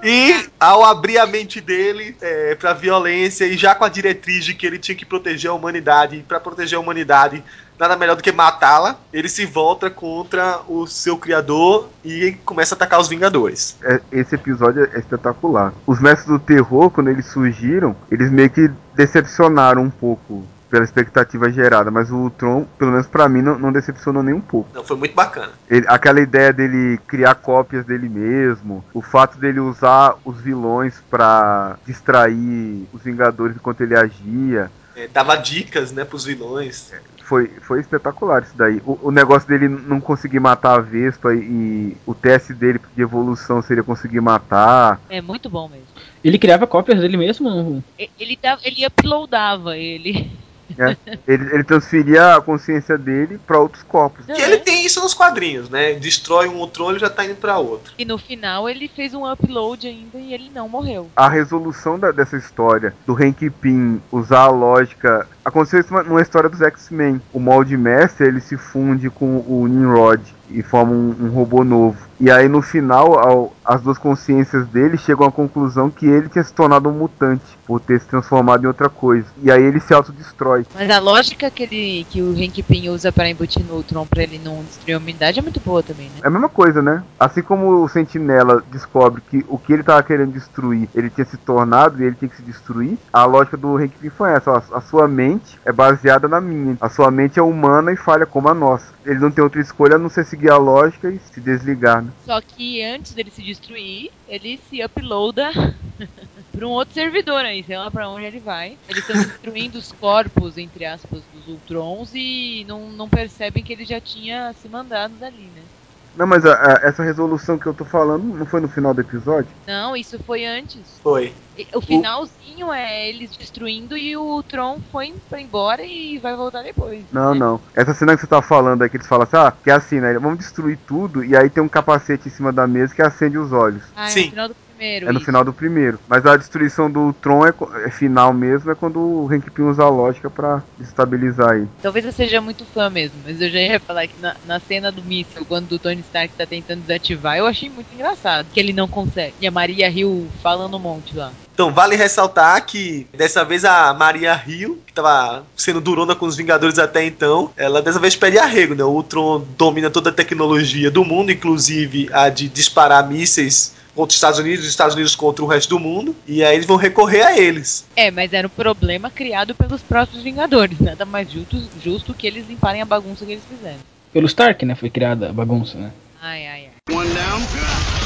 [SPEAKER 2] E ao abrir a mente dele é, pra violência e já com a diretriz de que ele tinha que proteger a humanidade, e pra proteger a humanidade, nada melhor do que matá-la, ele se volta contra o seu criador e começa a atacar os Vingadores.
[SPEAKER 4] É- Esse episódio é espetacular. Os mestres do terror, quando eles surgiram, eles meio que decepcionaram um pouco pela expectativa gerada, mas o Ultron, pelo menos pra mim, não, não decepcionou nem um pouco.
[SPEAKER 2] Então foi muito bacana.
[SPEAKER 4] Ele- aquela ideia dele criar cópias dele mesmo, o fato dele usar os vilões pra distrair os Vingadores enquanto ele agia,
[SPEAKER 2] É, dava dicas, né, pros vilões.
[SPEAKER 4] Foi, foi espetacular isso daí. O, o negócio dele não conseguir matar a Vespa e, e o teste dele de evolução seria conseguir matar.
[SPEAKER 1] É muito bom mesmo.
[SPEAKER 3] Ele criava cópias dele mesmo?
[SPEAKER 1] E- Ele, dava, ele uploadava ele.
[SPEAKER 4] Ele, ele transferia a consciência dele pra outros corpos.
[SPEAKER 2] Que ele tem isso nos quadrinhos, né? Destrói um Ultron, ele já tá indo pra outro.
[SPEAKER 1] E no final ele fez um upload ainda e ele não morreu.
[SPEAKER 4] A resolução da- dessa história do Hank Pym usar a lógica. Aconteceu isso numa história dos X-Men. O molde mestre ele se funde com o Nimrod e forma um, um robô novo. E aí no final, ao- as duas consciências dele chegam à conclusão que ele tinha se tornado um mutante por ter se transformado em outra coisa. E aí ele se autodestrói.
[SPEAKER 1] Mas a lógica que, ele, que o Hank Pym usa para embutir no Ultron pra ele não destruir a humanidade é muito boa também, né?
[SPEAKER 4] É a mesma coisa, né? Assim como o Sentinela descobre que o que ele tava querendo destruir, ele tinha se tornado e ele tinha que se destruir, a lógica do Hank Pym foi essa. ó, A sua mente é baseada na minha. A sua mente é humana e falha como a nossa. Ele não tem outra escolha a não ser seguir a lógica e se desligar, né?
[SPEAKER 1] Só que antes dele se destruir, ele se uploada pra um outro servidor aí, sei lá pra onde ele vai. Eles estão destruindo os corpos, entre aspas, dos Ultrons e não, não percebem que ele já tinha se mandado dali, né?
[SPEAKER 4] Não, mas a- a- essa resolução que eu tô falando não foi no final do episódio?
[SPEAKER 1] Não, isso foi antes.
[SPEAKER 2] Foi.
[SPEAKER 1] O finalzinho é eles destruindo e o Ultron foi embora e vai voltar depois.
[SPEAKER 4] Não,
[SPEAKER 1] né?
[SPEAKER 4] não. Essa cena que você tá falando aí, que eles falam assim, ah, que é assim, né? Vamos destruir tudo e aí tem um capacete em cima da mesa que acende os olhos.
[SPEAKER 1] Ah, é
[SPEAKER 2] Sim.
[SPEAKER 1] no final do primeiro.
[SPEAKER 4] É no
[SPEAKER 1] isso.
[SPEAKER 4] final do primeiro. Mas a destruição do Tron é, é final mesmo, é quando o Hank Pym usa a lógica pra desestabilizar ele.
[SPEAKER 1] Talvez eu seja muito fã mesmo, mas eu já ia falar que na, na cena do míssil, quando o Tony Stark tá tentando desativar, eu achei muito engraçado. Que ele não consegue. E a Maria Hill falando um monte lá.
[SPEAKER 2] Então, vale ressaltar que dessa vez a Maria Hill, que tava sendo durona com os Vingadores até então, ela dessa vez pede arrego, né? O Ultron domina toda a tecnologia do mundo, inclusive a de disparar mísseis contra os Estados Unidos, os Estados Unidos contra o resto do mundo, e aí eles vão recorrer a eles.
[SPEAKER 1] É, mas era um problema criado pelos próprios Vingadores. Nada mais justo, justo que eles limparem a bagunça que eles fizeram.
[SPEAKER 3] Pelo Stark, né? Foi criada a bagunça, né?
[SPEAKER 1] Ai, ai, ai.
[SPEAKER 5] One down,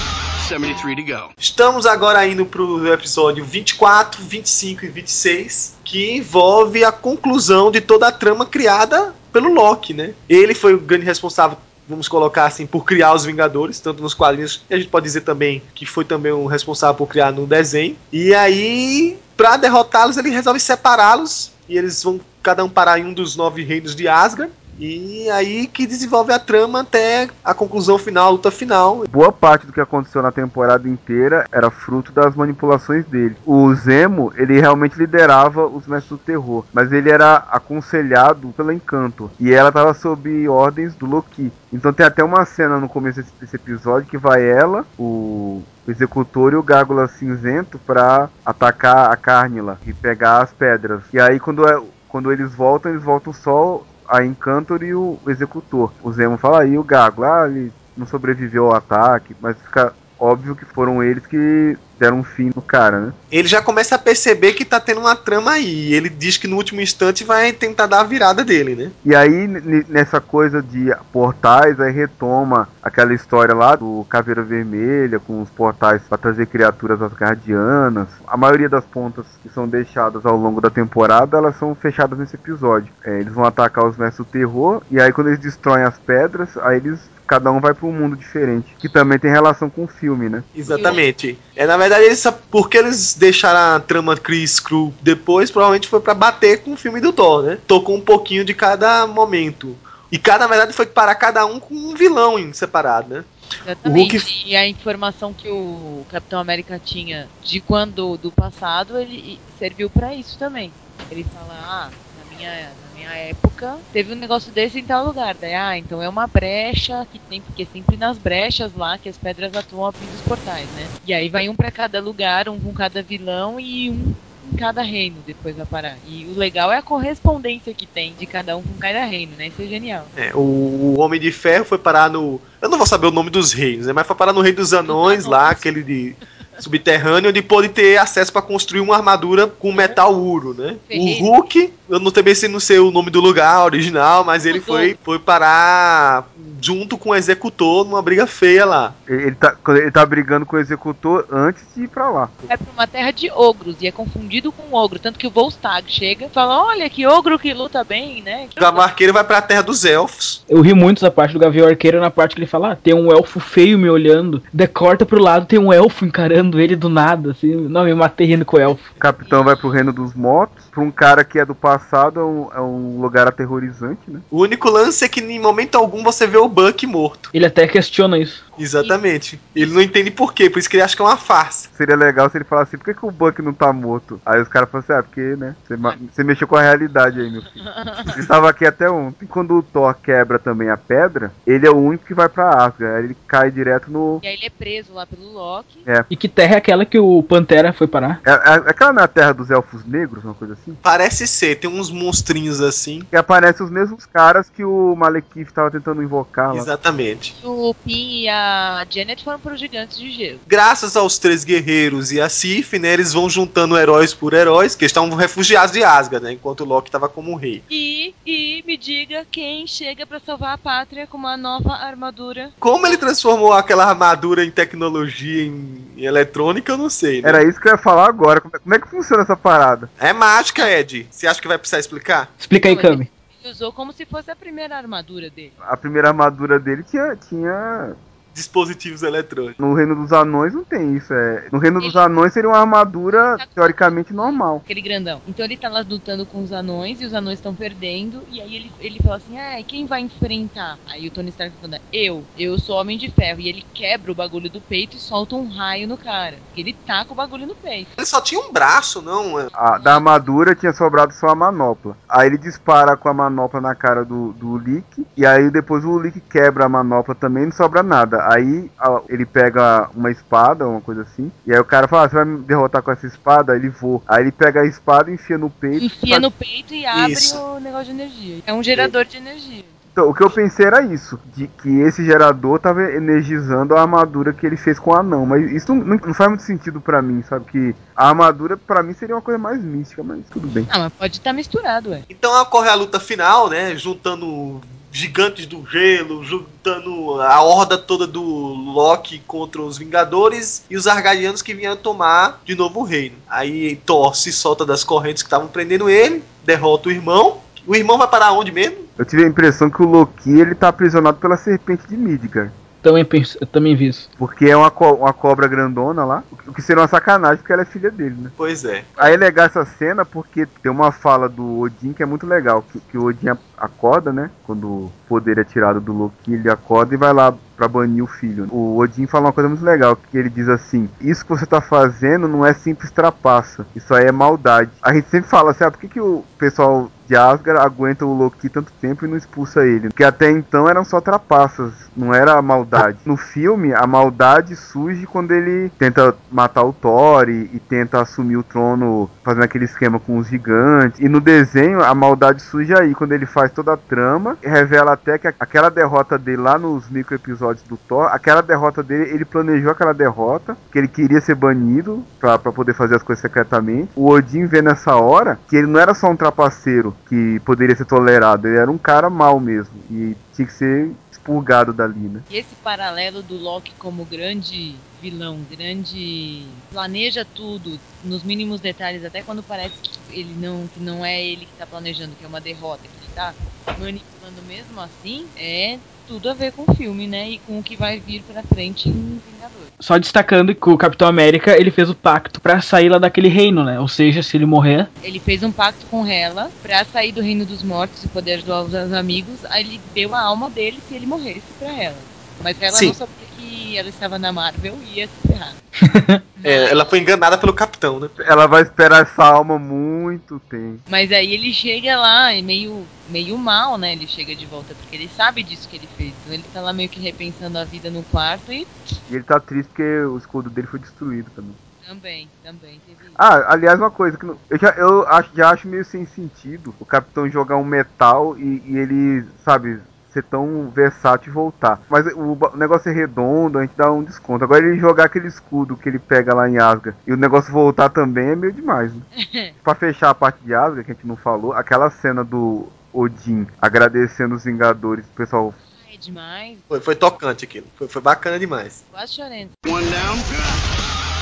[SPEAKER 5] 73 to go.
[SPEAKER 2] Estamos agora indo pro episódio 24, 25 e 26, que envolve a conclusão de toda a trama criada pelo Loki, né? Ele foi o grande responsável vamos colocar assim, por criar os Vingadores, tanto nos quadrinhos, e a gente pode dizer também que foi também o responsável por criar no desenho. E aí, pra derrotá-los, ele resolve separá-los e eles vão cada um parar em um dos nove reinos de Asgard. E aí que desenvolve a trama até a conclusão final, a luta final.
[SPEAKER 4] Boa parte do que aconteceu na temporada inteira era fruto das manipulações dele. O Zemo, ele realmente liderava os mestres do terror, mas ele era aconselhado pelo Encanto. E ela estava sob ordens do Loki. Então tem até uma cena no começo desse, episódio que vai ela, o executor e o Gárgula cinzento para atacar a Carnila e pegar as pedras. E aí quando é, quando eles voltam, eles voltam só a Encantor e o Executor. O Zemo fala aí, o Gago, ah, ele não sobreviveu ao ataque, mas fica óbvio que foram eles que deram um fim no cara, né?
[SPEAKER 2] Ele já começa a perceber que tá tendo uma trama aí. Ele diz que no último instante vai tentar dar a virada dele, né?
[SPEAKER 4] E aí, nessa coisa de portais, aí retoma aquela história lá do Caveira Vermelha, com os portais para trazer criaturas asgardianas. A maioria das pontas que são deixadas ao longo da temporada, elas são fechadas nesse episódio. É, eles vão atacar os mestres do terror, e aí quando eles destroem as pedras, aí eles cada um vai para um mundo diferente, que também tem relação com o filme, né?
[SPEAKER 2] Exatamente. É na verdade eles, porque eles deixaram a trama Chris Crew depois, provavelmente foi para bater com o filme do Thor, né? Tocou um pouquinho de cada momento. E cada, na verdade, foi parar cada um com um vilão em separado, né?
[SPEAKER 1] Exatamente. Hulk... E a informação que o Capitão América tinha de quando do passado, ele serviu para isso também. Ele fala, ah, na minha minha época, teve um negócio desse em tal lugar. Daí, ah, então é uma brecha que tem, porque sempre nas brechas lá que as pedras atuam abrindo os portais, né? E aí vai um para cada lugar, um com cada vilão e um em cada reino depois vai parar. E o legal é a correspondência que tem de cada um com cada reino, né? Isso é genial.
[SPEAKER 2] É, o Homem de Ferro foi parar no. Eu não vou saber o nome dos reinos, né? Mas foi parar no Rei dos Anões lá, aquele de subterrâneo, onde pôde ter acesso para construir uma armadura com metal ouro, né? O Hulk, eu não também sei não sei o nome do lugar original, mas ele foi, foi parar junto com o executor numa briga feia lá.
[SPEAKER 4] Ele tá, ele tá brigando com o executor antes de ir pra lá.
[SPEAKER 1] É pra uma terra de ogros e é confundido com ogro. Tanto que o Volstag chega e fala: Olha que ogro que luta bem, né?
[SPEAKER 2] O Gavião Arqueiro vai pra terra dos elfos.
[SPEAKER 3] Eu ri muito da parte do Gavião Arqueiro na parte que ele fala: ah, tem um elfo feio me olhando. Decorta pro lado, tem um elfo encarando ele do nada, assim. Não, me matei rindo com o elfo.
[SPEAKER 4] O capitão vai pro reino dos mortos. Pra um cara que é do passado, é um, é um lugar aterrorizante, né?
[SPEAKER 2] O único lance é que em momento algum você vê o Buck morto.
[SPEAKER 3] Ele até questiona isso.
[SPEAKER 2] Exatamente. Ele não entende por quê, por isso que ele acha que é uma farsa.
[SPEAKER 4] Seria legal se ele falasse assim, por que, que o Buck não tá morto? Aí os caras falam assim, ah, porque, né, você, você mexeu com a realidade aí, meu filho. Ele tava aqui até ontem. Quando o Thor quebra também a pedra, ele é o único que vai pra Asgard. Aí ele cai direto no...
[SPEAKER 1] E aí ele é preso lá pelo Loki.
[SPEAKER 3] É. E que terra é aquela que o Pantera foi parar?
[SPEAKER 4] É, é, aquela na terra dos elfos negros, uma coisa assim?
[SPEAKER 2] Parece ser, tem uns monstrinhos assim.
[SPEAKER 4] Que aparecem os mesmos caras que o Malekith tava tentando invocar lá.
[SPEAKER 2] Exatamente.
[SPEAKER 1] O Pin e a Janet foram para os gigantes de gelo.
[SPEAKER 2] Graças aos três guerreiros e a Sif, né, eles vão juntando heróis por heróis, que estavam refugiados de Asgard, né, enquanto o Loki estava como rei.
[SPEAKER 1] E, e me diga quem chega para salvar a pátria com uma nova armadura.
[SPEAKER 2] Como ele transformou aquela armadura em tecnologia, em, em eletrônica, eu não sei.
[SPEAKER 4] Né? Era isso que eu ia falar agora. Como é que funciona essa parada?
[SPEAKER 2] É mágica, Ed. Você acha que vai precisar explicar?
[SPEAKER 3] Explica aí, Kami
[SPEAKER 1] usou como se fosse a primeira armadura dele.
[SPEAKER 4] A primeira armadura dele tinha, tinha
[SPEAKER 2] dispositivos eletrônicos.
[SPEAKER 4] No Reino dos Anões não tem isso. É... No Reino ele... dos Anões seria uma armadura tá teoricamente normal.
[SPEAKER 1] Aquele grandão. Então ele tá lá lutando com os anões e os anões estão perdendo. E aí ele, ele fala assim: Ah, quem vai enfrentar? Aí o Tony Stark fala: Eu, eu sou Homem de Ferro. E ele quebra o bagulho do peito e solta um raio no cara. Ele taca o bagulho no peito.
[SPEAKER 2] Ele só tinha um braço, não? É?
[SPEAKER 4] A, da armadura tinha sobrado só a manopla. Aí ele dispara com a manopla na cara do, do Lick. E aí depois o Lick quebra a manopla também, não sobra nada. Aí ele pega uma espada, uma coisa assim. E aí o cara fala: ah, Você vai me derrotar com essa espada? Ele voa. Aí ele pega a espada, enfia no peito.
[SPEAKER 1] Enfia faz... no peito e abre Isso. o negócio de energia. É um gerador de energia.
[SPEAKER 4] Então, o que eu pensei era isso, de que esse gerador tava energizando a armadura que ele fez com o anão, mas isso não, não faz muito sentido para mim, sabe? Que a armadura para mim seria uma coisa mais mística, mas tudo bem.
[SPEAKER 1] Ah, mas pode estar tá misturado, ué.
[SPEAKER 2] Então ocorre a luta final, né? Juntando gigantes do gelo, juntando a horda toda do Loki contra os Vingadores e os Argadianos que vinham tomar de novo o reino. Aí Thor se solta das correntes que estavam prendendo ele, derrota o irmão. O irmão vai parar onde mesmo?
[SPEAKER 4] Eu tive a impressão que o Loki ele tá aprisionado pela serpente de Midgard.
[SPEAKER 3] Também, penso, eu também vi isso.
[SPEAKER 4] Porque é uma, co- uma cobra grandona lá. O que seria uma sacanagem, porque ela é filha dele, né?
[SPEAKER 2] Pois é.
[SPEAKER 4] Aí é legal essa cena porque tem uma fala do Odin que é muito legal. Que, que o Odin acorda, né? Quando o poder é tirado do Loki, ele acorda e vai lá pra banir o filho. O Odin fala uma coisa muito legal, que ele diz assim: Isso que você tá fazendo não é simples trapaça, isso aí é maldade. A gente sempre fala assim: ah, por que, que o pessoal de Asgard aguenta o Loki tanto tempo e não expulsa ele? Porque até então eram só trapaças, não era a maldade. No filme, a maldade surge quando ele tenta matar o Thor e, e tenta assumir o trono fazendo aquele esquema com os gigantes. E no desenho, a maldade surge aí, quando ele faz toda a trama, revela até que aquela derrota dele lá nos micro episódios do Thor, aquela derrota dele, ele planejou aquela derrota, que ele queria ser banido pra poder fazer as coisas secretamente. O Odin vê nessa hora que ele não era só um trapaceiro que poderia ser tolerado, ele era um cara mau mesmo. E tinha que ser expurgado dali, né?
[SPEAKER 1] E esse paralelo do Loki como grande vilão, grande planeja tudo nos mínimos detalhes, até quando parece que ele não que não é ele que tá planejando, que é uma derrota, que ele tá manipulando mesmo assim, é tudo a ver com o filme, né? E com o que vai vir pra frente em Vingadores.
[SPEAKER 3] Só destacando que o Capitão América ele fez o pacto pra sair lá daquele reino, né? Ou seja, se ele morrer,
[SPEAKER 1] Ele fez um pacto com Hela pra sair do reino dos mortos e poder ajudar os seus amigos. Aí ele deu a alma dele se ele morresse pra ela. Mas ela
[SPEAKER 2] Sim.
[SPEAKER 1] não sabia que ela estava na Marvel e ia se ferrar.
[SPEAKER 2] É, ela foi enganada pelo capitão, né?
[SPEAKER 4] Ela vai esperar essa alma muito tempo.
[SPEAKER 1] Mas aí ele chega lá e meio, meio mal, né? Ele chega de volta porque ele sabe disso que ele fez. Então ele tá lá meio que repensando a vida no quarto e
[SPEAKER 4] E ele tá triste porque o escudo dele foi destruído também.
[SPEAKER 1] também, também teve isso.
[SPEAKER 4] Ah, aliás, uma coisa que não- eu já eu acho, já acho meio sem sentido o capitão jogar um metal e, e ele, sabe, ser tão versátil e voltar. Mas o, negócio é redondo, a gente dá um desconto. Agora ele jogar aquele escudo que ele pega lá em Asgard e o negócio voltar também é meio demais, né? pra fechar a parte de Asgard, que a gente não falou, aquela cena do Odin agradecendo os Vingadores, o pessoal
[SPEAKER 1] Ah, é demais.
[SPEAKER 2] Foi, foi tocante aquilo. Foi, foi bacana demais.
[SPEAKER 1] Quase chorando.
[SPEAKER 5] One down,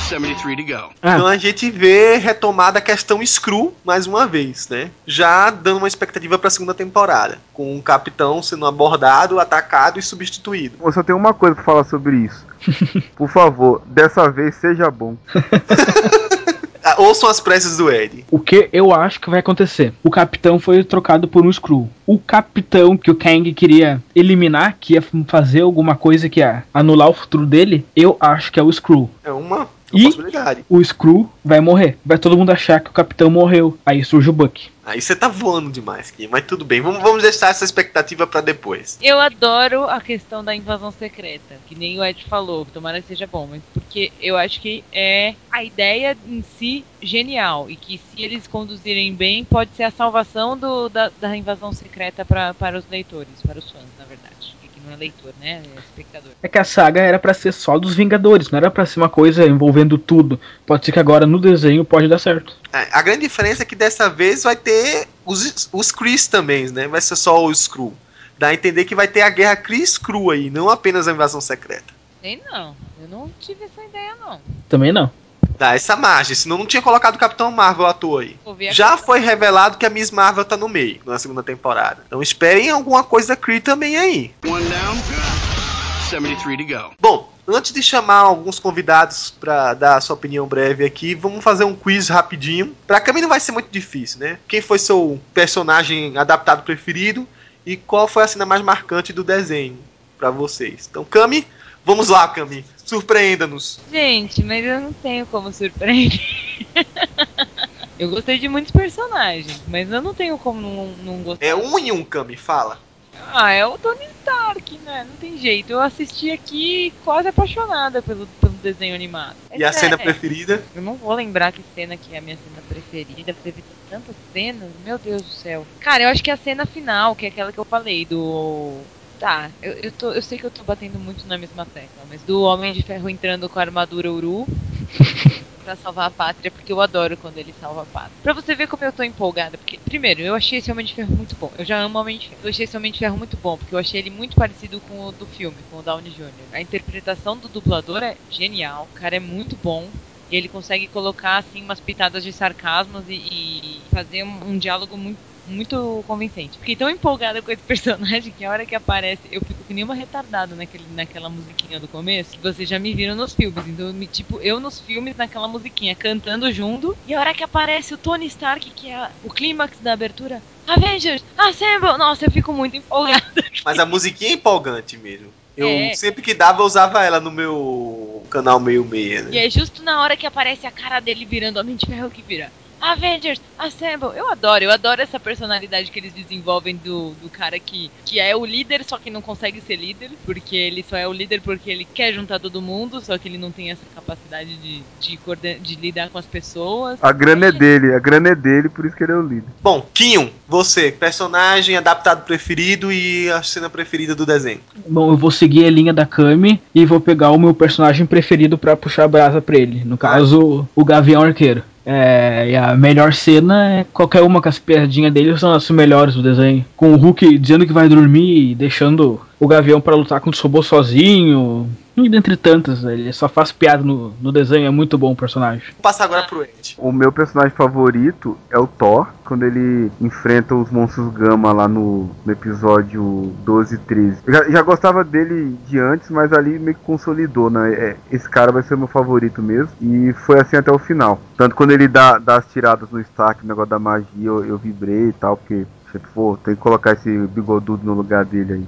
[SPEAKER 5] 73 to go.
[SPEAKER 3] Ah.
[SPEAKER 2] Então a gente vê retomada a questão Screw mais uma vez, né? Já dando uma expectativa pra segunda temporada. Com o capitão sendo abordado, atacado e substituído.
[SPEAKER 4] Eu só tenho uma coisa pra falar sobre isso. Por favor, dessa vez seja bom.
[SPEAKER 2] Ah, ouçam as preces do Ed.
[SPEAKER 3] o que eu acho que vai acontecer? O capitão foi trocado por um Skrull. O capitão que o Kang queria eliminar, que ia fazer alguma coisa que ia anular o futuro dele, eu acho que é o Skrull.
[SPEAKER 2] É uma
[SPEAKER 3] E-. O Skrull vai morrer. Vai todo mundo achar que o capitão morreu. Aí surge o Buck.
[SPEAKER 2] Aí você tá voando demais aqui, mas tudo bem. Vamos, vamos deixar essa expectativa pra depois.
[SPEAKER 1] Eu adoro a questão da invasão secreta, que nem o Ed falou, tomara que seja bom, mas porque eu acho que é a ideia em si genial e que se eles conduzirem bem pode ser a salvação do- da, da invasão secreta pra, para os leitores, para os fãs, na verdade. Que não é leitor, né? É espectador.
[SPEAKER 3] É que a saga era pra ser só dos Vingadores, não era pra ser uma coisa envolvendo tudo. Pode ser que agora no desenho pode dar certo.
[SPEAKER 2] É, A grande diferença é que dessa vez vai ter os, os Chris também, né? Vai ser só o Screw. Dá a entender que vai ter a guerra Chris-Screw aí, não apenas a invasão secreta.
[SPEAKER 1] Sei não, eu não tive essa ideia não.
[SPEAKER 3] Também não.
[SPEAKER 2] Dá essa margem, senão não tinha colocado o Capitão Marvel à toa aí. Já foi revelado que a Miss Marvel tá no meio, na segunda temporada. Então esperem alguma coisa da Kree também aí.
[SPEAKER 5] One down, 73 to go.
[SPEAKER 2] Bom, antes de chamar alguns convidados pra dar a sua opinião breve aqui, vamos fazer um quiz rapidinho. Pra Cami não vai ser muito difícil, né? Quem foi seu personagem adaptado preferido e qual foi a cena mais marcante do desenho pra vocês? Então, Cami, vamos lá, Cami. Surpreenda-nos.
[SPEAKER 1] Gente, mas eu não tenho como surpreender. eu gostei de muitos personagens, mas eu não tenho como não, não gostar.
[SPEAKER 2] É um em um, Cami, fala.
[SPEAKER 1] Ah, é o Tony Stark, né? Não tem jeito. Eu assisti aqui quase apaixonada pelo, pelo desenho animado.
[SPEAKER 2] E a
[SPEAKER 1] Essa
[SPEAKER 2] cena
[SPEAKER 1] é-
[SPEAKER 2] preferida?
[SPEAKER 1] Eu não vou lembrar que cena que é a minha cena preferida. Teve tantas cenas, meu Deus do céu. Cara, eu acho que é a cena final, que é aquela que eu falei, do. Tá, eu, eu, tô, eu sei que eu tô batendo muito na mesma tecla, mas do Homem de Ferro entrando com a armadura Uru pra salvar a pátria, porque eu adoro quando ele salva a pátria. Pra você ver como eu tô empolgada, porque, primeiro, eu achei esse Homem de Ferro muito bom. Eu já amo Homem de Ferro. Eu achei esse Homem de Ferro muito bom, porque eu achei ele muito parecido com o do filme, com o Downey Jr. A interpretação do dublador é genial, o cara é muito bom. E ele consegue colocar, assim, umas pitadas de sarcasmos e, e fazer um, um diálogo muito muito convincente. Fiquei tão empolgada com esse personagem que a hora que aparece, eu fico que nem uma retardada naquele, naquela musiquinha do começo. Vocês já me viram nos filmes. Então, me, tipo, eu nos filmes naquela musiquinha, cantando junto. E a hora que aparece o Tony Stark, que é o clímax da abertura. Avengers, Assemble! Nossa, eu fico muito empolgada.
[SPEAKER 2] Mas a musiquinha é empolgante mesmo. Eu
[SPEAKER 1] É.
[SPEAKER 2] sempre que dava, eu usava ela no meu canal meio meia, né?
[SPEAKER 1] E é justo na hora que aparece a cara dele virando Homem de Ferro que vira. Avengers, Assemble! Eu adoro, eu adoro essa personalidade que eles desenvolvem do, do cara que, que é o líder, só que não consegue ser líder, porque ele só é o líder porque ele quer juntar todo mundo, só que ele não tem essa capacidade de, de, coorden- de lidar com as pessoas.
[SPEAKER 4] A grana é dele, a grana é dele, por isso que ele é o líder.
[SPEAKER 2] Bom, Kinho, você, personagem adaptado preferido e a cena preferida do desenho.
[SPEAKER 3] Bom, eu vou seguir a linha da Kami e vou pegar o meu personagem preferido pra puxar a brasa pra ele. No caso, o Gavião Arqueiro. É, e a melhor cena é qualquer uma com as piadinhas dele são as melhores do desenho. Com o Hulk dizendo que vai dormir e deixando o Gavião pra lutar contra os robôs sozinho. E dentre tantas, ele só faz piada no, no desenho, é muito bom o personagem.
[SPEAKER 2] Vou passar agora pro Ed.
[SPEAKER 4] O meu personagem favorito é o Thor, quando ele enfrenta os monstros Gama lá no, no episódio 12 e 13. Eu já, já gostava dele de antes, mas ali meio que consolidou, né? É, esse cara vai ser meu favorito mesmo. E foi assim até o final. Tanto quando ele dá, dá as tiradas no Stark, o negócio da magia, eu, eu vibrei e tal, porque, tipo, pô, tem que colocar esse bigodudo no lugar dele aí.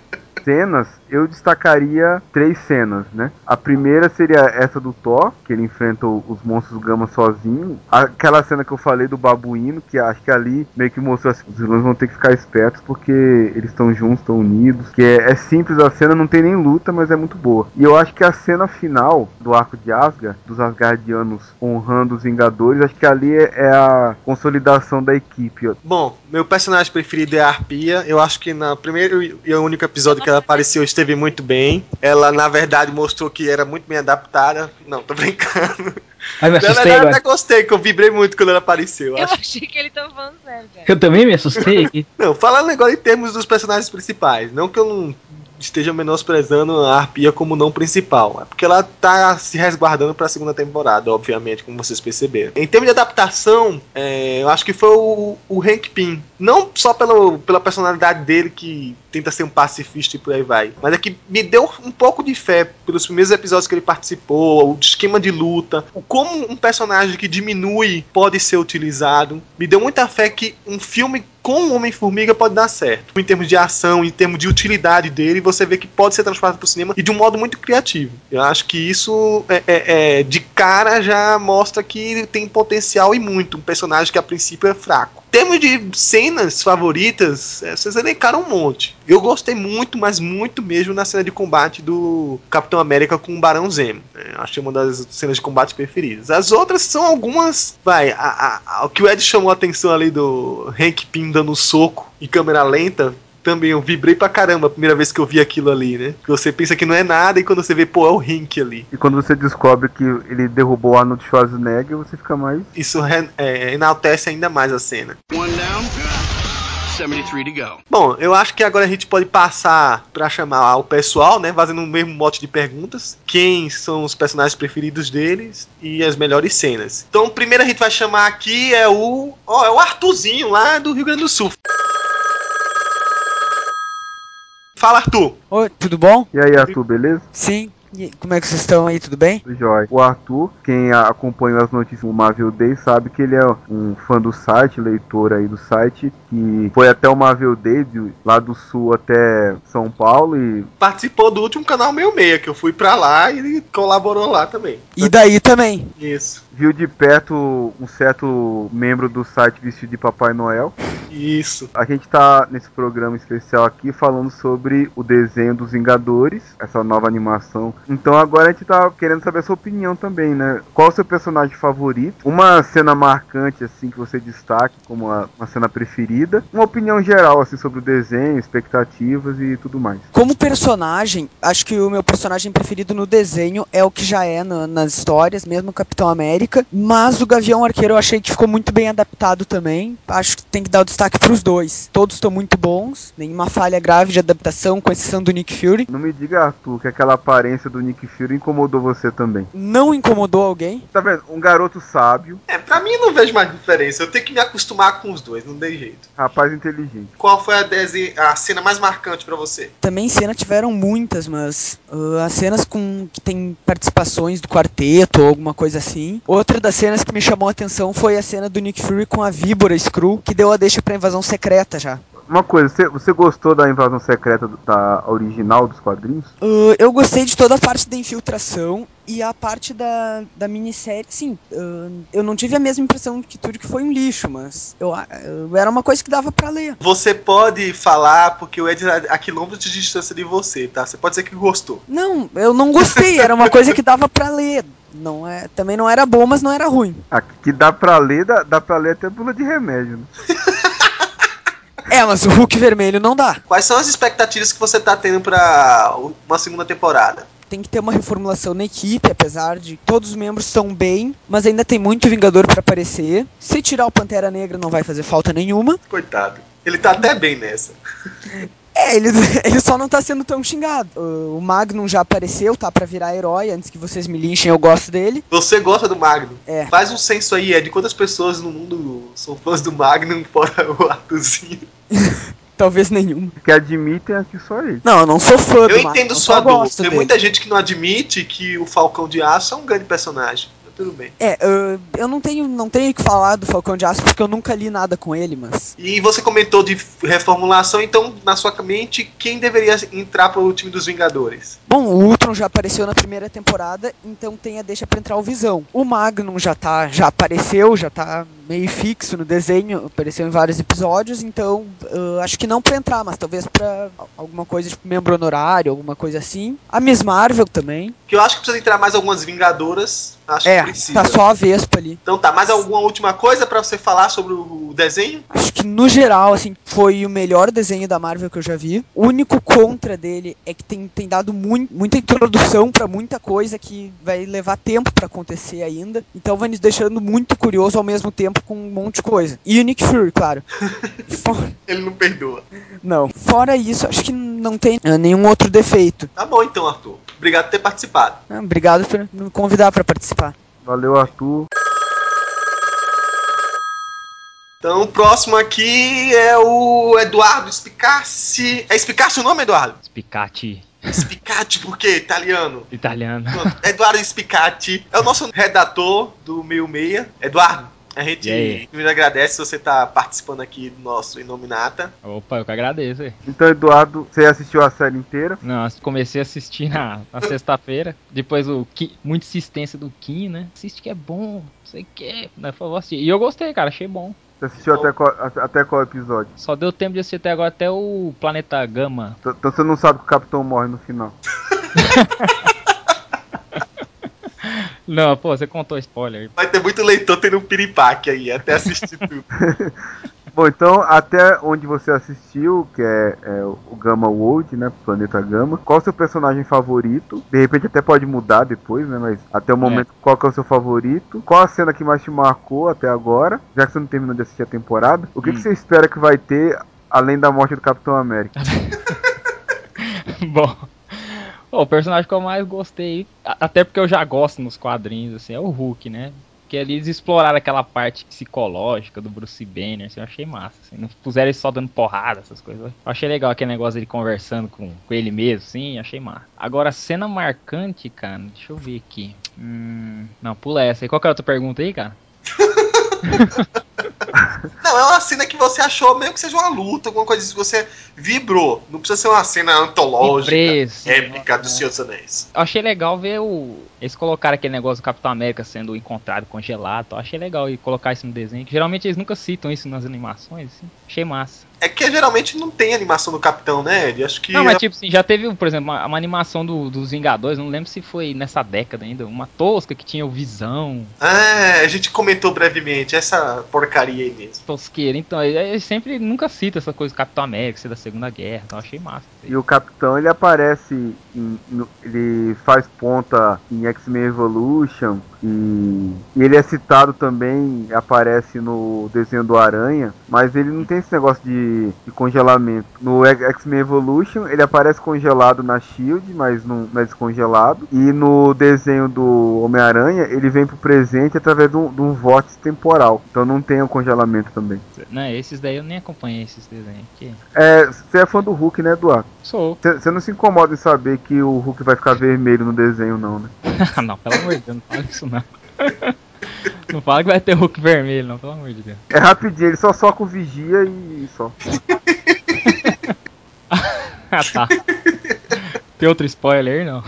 [SPEAKER 4] cenas, eu destacaria três cenas, né? A primeira seria essa do Thor, que ele enfrenta os monstros Gama sozinho. Aquela cena que eu falei do babuíno, que acho que ali meio que mostrou assim, os vilões vão ter que ficar espertos porque eles estão juntos, estão unidos. Que é, é simples a cena, não tem nem luta, mas é muito boa. E eu acho que a cena final do arco de Asgard, dos Asgardianos honrando os Vingadores, acho que ali é, é a consolidação da equipe.
[SPEAKER 2] Bom, meu personagem preferido é a Arpia. Eu acho que no primeiro e único episódio que ela apareceu esteve muito bem. Ela, na verdade, mostrou que era muito bem adaptada. Não, tô brincando.
[SPEAKER 3] Aí me
[SPEAKER 2] Na
[SPEAKER 3] assustei
[SPEAKER 2] verdade, eu até gostei, que eu vibrei muito quando ela apareceu.
[SPEAKER 1] Eu
[SPEAKER 2] Acho-
[SPEAKER 1] achei que ele tava falando sério, cara.
[SPEAKER 3] Eu também me assustei aqui.
[SPEAKER 2] Não, falando agora em termos dos personagens principais. Não que eu não esteja menosprezando a Arpia como não principal. É porque ela tá se resguardando pra segunda temporada, obviamente, como vocês perceberam. Em termos de adaptação, é, eu acho que foi o, o Hank Pym. Não só pelo, pela personalidade dele, que tenta ser um pacifista e por aí vai. Mas é que me deu um pouco de fé pelos primeiros episódios que ele participou, o esquema de luta, o como um personagem que diminui pode ser utilizado. Me deu muita fé que um filme com o Homem-Formiga pode dar certo. Em termos de ação, em termos de utilidade dele, você vê que pode ser transportado para o cinema e de um modo muito criativo. Eu acho que isso é, é- é, de cara já mostra que tem potencial e muito. Um personagem que a princípio é fraco. Termos de cenas favoritas, é, vocês elencaram um monte. Eu gostei muito, mas muito mesmo na cena de combate do Capitão América com o Barão Zemo. É, achei uma das cenas de combate preferidas. As outras são algumas. Vai, a- a- a- o que o Ed chamou a atenção ali do Hank Pym dando soco em câmera lenta. Também eu vibrei pra caramba a primeira vez que eu vi aquilo ali, né? Que você pensa que não é nada e quando você vê, pô, é o Hank ali.
[SPEAKER 4] E quando você descobre que ele derrubou o Arnold Schwarzenegger, você fica mais.
[SPEAKER 2] Isso re- é, enaltece ainda mais a cena.
[SPEAKER 5] One down, 73 to go.
[SPEAKER 2] Bom, eu acho que agora a gente pode passar pra chamar o pessoal, né? Fazendo o mesmo mote de perguntas. Quem são os personagens preferidos deles e as melhores cenas. Então, o primeiro a gente vai chamar aqui é o. Ó, é o Arthurzinho lá do Rio Grande do Sul. Fala, Arthur.
[SPEAKER 6] Oi, tudo bom?
[SPEAKER 4] E aí, Arthur, beleza?
[SPEAKER 6] Sim. E como é que vocês estão aí? Tudo bem?
[SPEAKER 4] Tudo jóia. O Arthur, quem a- acompanha as notícias do Marvel Day, sabe que ele é um fã do site, leitor aí do site, que foi até o Marvel Day, de- lá do sul até São Paulo, e
[SPEAKER 2] Participou do último canal meio meia, que eu fui pra lá e ele colaborou lá também.
[SPEAKER 6] E daí também.
[SPEAKER 2] Isso.
[SPEAKER 4] viu de perto um certo membro do site vestido de Papai Noel.
[SPEAKER 2] Isso.
[SPEAKER 4] A gente tá nesse programa especial aqui falando sobre o desenho dos Vingadores, essa nova animação. Então agora a gente tá querendo saber a sua opinião também, né? Qual o seu personagem favorito? Uma cena marcante, assim, que você destaque como a- uma cena preferida. Uma opinião geral, assim, sobre o desenho, expectativas e tudo mais.
[SPEAKER 6] Como personagem, acho que o meu personagem preferido no desenho é o que já é na- nas histórias, mesmo o Capitão América. Mas o Gavião Arqueiro eu achei que ficou muito bem adaptado também. Acho que tem que dar o destaque destaque pros dois. Todos estão muito bons, nenhuma falha grave de adaptação, com exceção do Nick Fury.
[SPEAKER 4] Não me diga, Arthur, que aquela aparência do Nick Fury incomodou você também.
[SPEAKER 6] Não incomodou alguém.
[SPEAKER 4] Tá vendo? Um garoto sábio,
[SPEAKER 2] É, pra mim não vejo mais diferença. Eu tenho que me acostumar com os dois, não tem jeito.
[SPEAKER 4] rapaz inteligente.
[SPEAKER 2] Qual foi a, dese- a cena mais marcante pra você?
[SPEAKER 6] Também cena tiveram muitas, mas ah, as cenas com que tem participações do quarteto ou alguma coisa assim. Outra das cenas que me chamou a atenção foi a cena do Nick Fury com a víbora Screw, que deu a deixa pra invasão secreta já.
[SPEAKER 4] Uma coisa, você, você gostou da invasão secreta do- da original dos quadrinhos?
[SPEAKER 6] Ah, eu gostei de toda a parte da infiltração e a parte da, da minissérie. Sim, ah, eu não tive a mesma impressão que tudo que foi um lixo, mas eu, era uma coisa que dava pra ler.
[SPEAKER 2] Você pode falar, porque o Ed é a quilômetros de distância de você, tá? Você pode dizer que gostou.
[SPEAKER 6] Não, eu não gostei, era uma coisa que dava pra ler. Não é, também não era bom, mas não era ruim.
[SPEAKER 4] A que dá pra ler, dá, dá pra ler até bula de remédio, né?
[SPEAKER 6] É, mas o Hulk vermelho não dá.
[SPEAKER 2] Quais são as expectativas que você tá tendo pra uma segunda temporada?
[SPEAKER 6] Tem que ter uma reformulação na equipe, apesar de todos os membros estão bem, mas ainda tem muito Vingador pra aparecer. Se tirar o Pantera Negra não vai fazer falta nenhuma.
[SPEAKER 2] Coitado. Ele tá até bem nessa.
[SPEAKER 6] É, ele, ele só não tá sendo tão xingado. O Magnum já apareceu, tá pra virar herói. Antes que vocês me linchem, eu gosto dele.
[SPEAKER 2] Você gosta do Magnum?
[SPEAKER 6] É.
[SPEAKER 2] Faz um censo aí, é de quantas pessoas no mundo são fãs do Magnum, fora o Arthurzinho.
[SPEAKER 6] Talvez nenhuma.
[SPEAKER 4] Que admitem aqui só ele.
[SPEAKER 6] Não, eu não sou fã do
[SPEAKER 2] Eu
[SPEAKER 6] Magnum,
[SPEAKER 2] entendo
[SPEAKER 6] eu
[SPEAKER 2] sua
[SPEAKER 6] só
[SPEAKER 2] dor. Tem
[SPEAKER 6] dele.
[SPEAKER 2] muita gente que não admite que o Falcão de Aço é um grande personagem. Tudo bem.
[SPEAKER 6] É, eu, eu não tenho não tenho o que falar do Falcão de Aço porque eu nunca li nada com ele, mas.
[SPEAKER 2] E você comentou de reformulação, então, na sua mente, quem deveria entrar pro time dos Vingadores?
[SPEAKER 6] Bom, o Ultron já apareceu na primeira temporada, então tem a deixa pra entrar o Visão. O Magnum já tá, já apareceu, já tá meio fixo no desenho, apareceu em vários episódios, então eu acho que não pra entrar, mas talvez pra alguma coisa tipo membro honorário, alguma coisa assim. A Miss Marvel também.
[SPEAKER 2] Que eu acho que precisa entrar mais algumas Vingadoras. Acho
[SPEAKER 6] é,
[SPEAKER 2] que precisa.
[SPEAKER 6] tá só a Vespa ali.
[SPEAKER 2] Então tá, mais alguma última coisa pra você falar sobre o desenho?
[SPEAKER 6] Acho que no geral, assim, foi o melhor desenho da Marvel que eu já vi. O único contra dele é que tem, tem dado mui- muita introdução pra muita coisa que vai levar tempo pra acontecer ainda. Então vai nos deixando muito curioso ao mesmo tempo com um monte de coisa. E o Nick Fury, claro. For-
[SPEAKER 2] Ele não perdoa.
[SPEAKER 6] não. Fora isso, acho que não tem ah, nenhum outro defeito.
[SPEAKER 2] Tá bom então, Arthur. Obrigado por ter participado.
[SPEAKER 6] Obrigado por me convidar pra participar.
[SPEAKER 4] Valeu, Arthur.
[SPEAKER 2] Então o próximo aqui é o Eduardo Spicassi. É Spicassi o nome, Eduardo?
[SPEAKER 7] Spicati
[SPEAKER 2] Spicati, por quê? Italiano.
[SPEAKER 7] italiano.
[SPEAKER 2] Eduardo Spicati é o nosso redator do Meio Meia. Eduardo, a gente primeiro agradece se você tá participando aqui do nosso Inominata.
[SPEAKER 7] Opa, eu que agradeço.
[SPEAKER 4] Então, Eduardo, você assistiu a série inteira?
[SPEAKER 7] Não, comecei a assistir na, na sexta-feira. Depois o Ki, muita insistência do Kim, né? Assiste que é bom, não sei o que. Né? Assistir. E eu gostei, cara, achei bom.
[SPEAKER 4] Você assistiu até qual, até qual episódio?
[SPEAKER 7] Só deu tempo de assistir até agora até o Planeta Gama.
[SPEAKER 4] T- Então você não sabe que o Capitão morre no final.
[SPEAKER 7] Não, pô, você contou spoiler.
[SPEAKER 2] Vai ter muito leitor tendo um piripaque aí, até assistir tudo.
[SPEAKER 4] Bom, então, até onde você assistiu, que é, é o Gama World, né? Planeta Gama. Qual o seu personagem favorito? De repente até pode mudar depois, né? Mas até o momento, qual que é o seu favorito? Qual a cena que mais te marcou até agora? Já que você não terminou de assistir a temporada. O que, que
[SPEAKER 7] Hum.
[SPEAKER 4] você espera que vai ter além da morte do Capitão América?
[SPEAKER 7] Bom. O personagem que eu mais gostei, até porque eu já gosto nos quadrinhos, assim, é o Hulk, né? Porque eles exploraram aquela parte psicológica do Bruce Banner, assim, eu achei massa. Assim, não puseram ele só dando porrada, essas coisas. Eu achei legal aquele negócio dele conversando com, com ele mesmo, sim, achei massa. Agora, cena marcante, cara, deixa eu ver aqui. Hum, não, pula essa aí. Qual que é a outra pergunta aí, cara?
[SPEAKER 2] Não, é uma cena que você achou mesmo que seja uma luta, alguma coisa que você vibrou. Não precisa ser uma cena antológica,
[SPEAKER 7] assim.
[SPEAKER 2] épica do Senhor dos Anéis.
[SPEAKER 7] Eu achei legal ver o. Eles colocaram aquele negócio do Capitão América sendo encontrado congelado. Eu achei legal e colocar isso no desenho. Geralmente eles nunca citam isso nas animações. Assim. Achei massa.
[SPEAKER 2] É que geralmente não tem animação do Capitão, né, Ed? Acho que.
[SPEAKER 7] Não, mas tipo assim, já teve, por exemplo, uma, uma animação do- dos Vingadores. Não lembro se foi nessa década ainda. Uma tosca que tinha o Visão,
[SPEAKER 2] Ah, a gente comentou brevemente essa porcaria aí mesmo.
[SPEAKER 7] tosqueira. Então, eles sempre nunca citam essa coisa do Capitão América, ser da Segunda Guerra. Então, achei massa.
[SPEAKER 4] E o Capitão, ele aparece, em- no- ele faz ponta em X-Men Evolution, E, e ele é citado também, aparece no desenho do Aranha, mas ele não tem esse negócio de, de congelamento. No X-Men Evolution, ele aparece congelado na Shield, mas não, não é descongelado. E no desenho do Homem-Aranha, ele vem pro presente através de um, de um vórtice temporal. Então não tem o congelamento também.
[SPEAKER 7] Não, esses daí eu nem acompanhei esses desenhos aqui.
[SPEAKER 4] É, você é fã do Hulk, né, Eduardo?
[SPEAKER 7] Sou.
[SPEAKER 4] Você não se incomoda em saber que o Hulk vai ficar vermelho no desenho, não, né?
[SPEAKER 7] não, pelo amor de Deus, não fala isso não. Não fala que vai ter Hulk vermelho, não, pelo amor de Deus.
[SPEAKER 4] É rapidinho, ele só soca o vigia e só.
[SPEAKER 7] Ah, tá. Tem outro spoiler aí, não?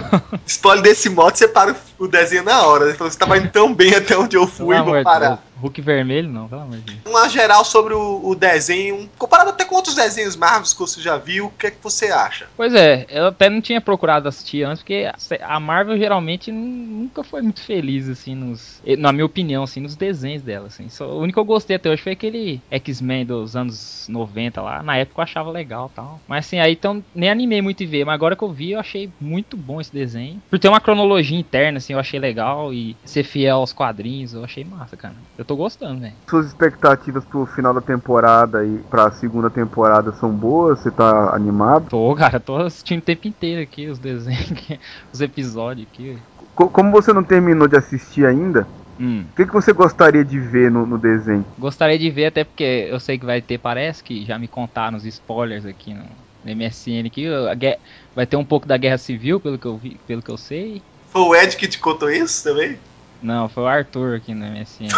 [SPEAKER 2] Spoiler desse modo, você para o desenho na hora. Você falou, você tava indo tão bem até onde eu fui,
[SPEAKER 7] Pelo
[SPEAKER 2] vou parar.
[SPEAKER 7] Deus. Hulk vermelho, não, pelo amor de Deus.
[SPEAKER 2] Uma geral sobre o, o desenho, comparado até com outros desenhos Marvels que você já viu, o que é que você acha?
[SPEAKER 7] Pois é, eu até não tinha procurado assistir antes, porque a Marvel geralmente nunca foi muito feliz, assim, nos. Na minha opinião, assim, nos desenhos dela, assim. Só, o único que eu gostei até hoje foi aquele X-Men dos anos 90 lá. Na época eu achava legal e tal. Mas assim, aí então nem animei muito em ver. Mas agora que eu vi, eu achei muito bom esse desenho. Por ter uma cronologia interna, assim, eu achei legal. E ser fiel aos quadrinhos, eu achei massa, cara. Eu tô gostando, velho.
[SPEAKER 4] Suas expectativas pro final da temporada e pra segunda temporada são boas? Você tá animado?
[SPEAKER 7] Tô, cara, tô assistindo o tempo inteiro aqui os desenhos, os episódios aqui.
[SPEAKER 4] Co- como você não terminou de assistir ainda,
[SPEAKER 7] Hum.
[SPEAKER 4] o que, que você gostaria de ver no, no desenho?
[SPEAKER 7] Gostaria de ver, até porque eu sei que vai ter, parece que já me contaram os spoilers aqui no, no MSN que a guerra- vai ter um pouco da guerra civil, pelo que eu vi, pelo que eu sei.
[SPEAKER 2] Foi o Ed que te contou isso também?
[SPEAKER 7] Não, foi o Arthur aqui no MSN.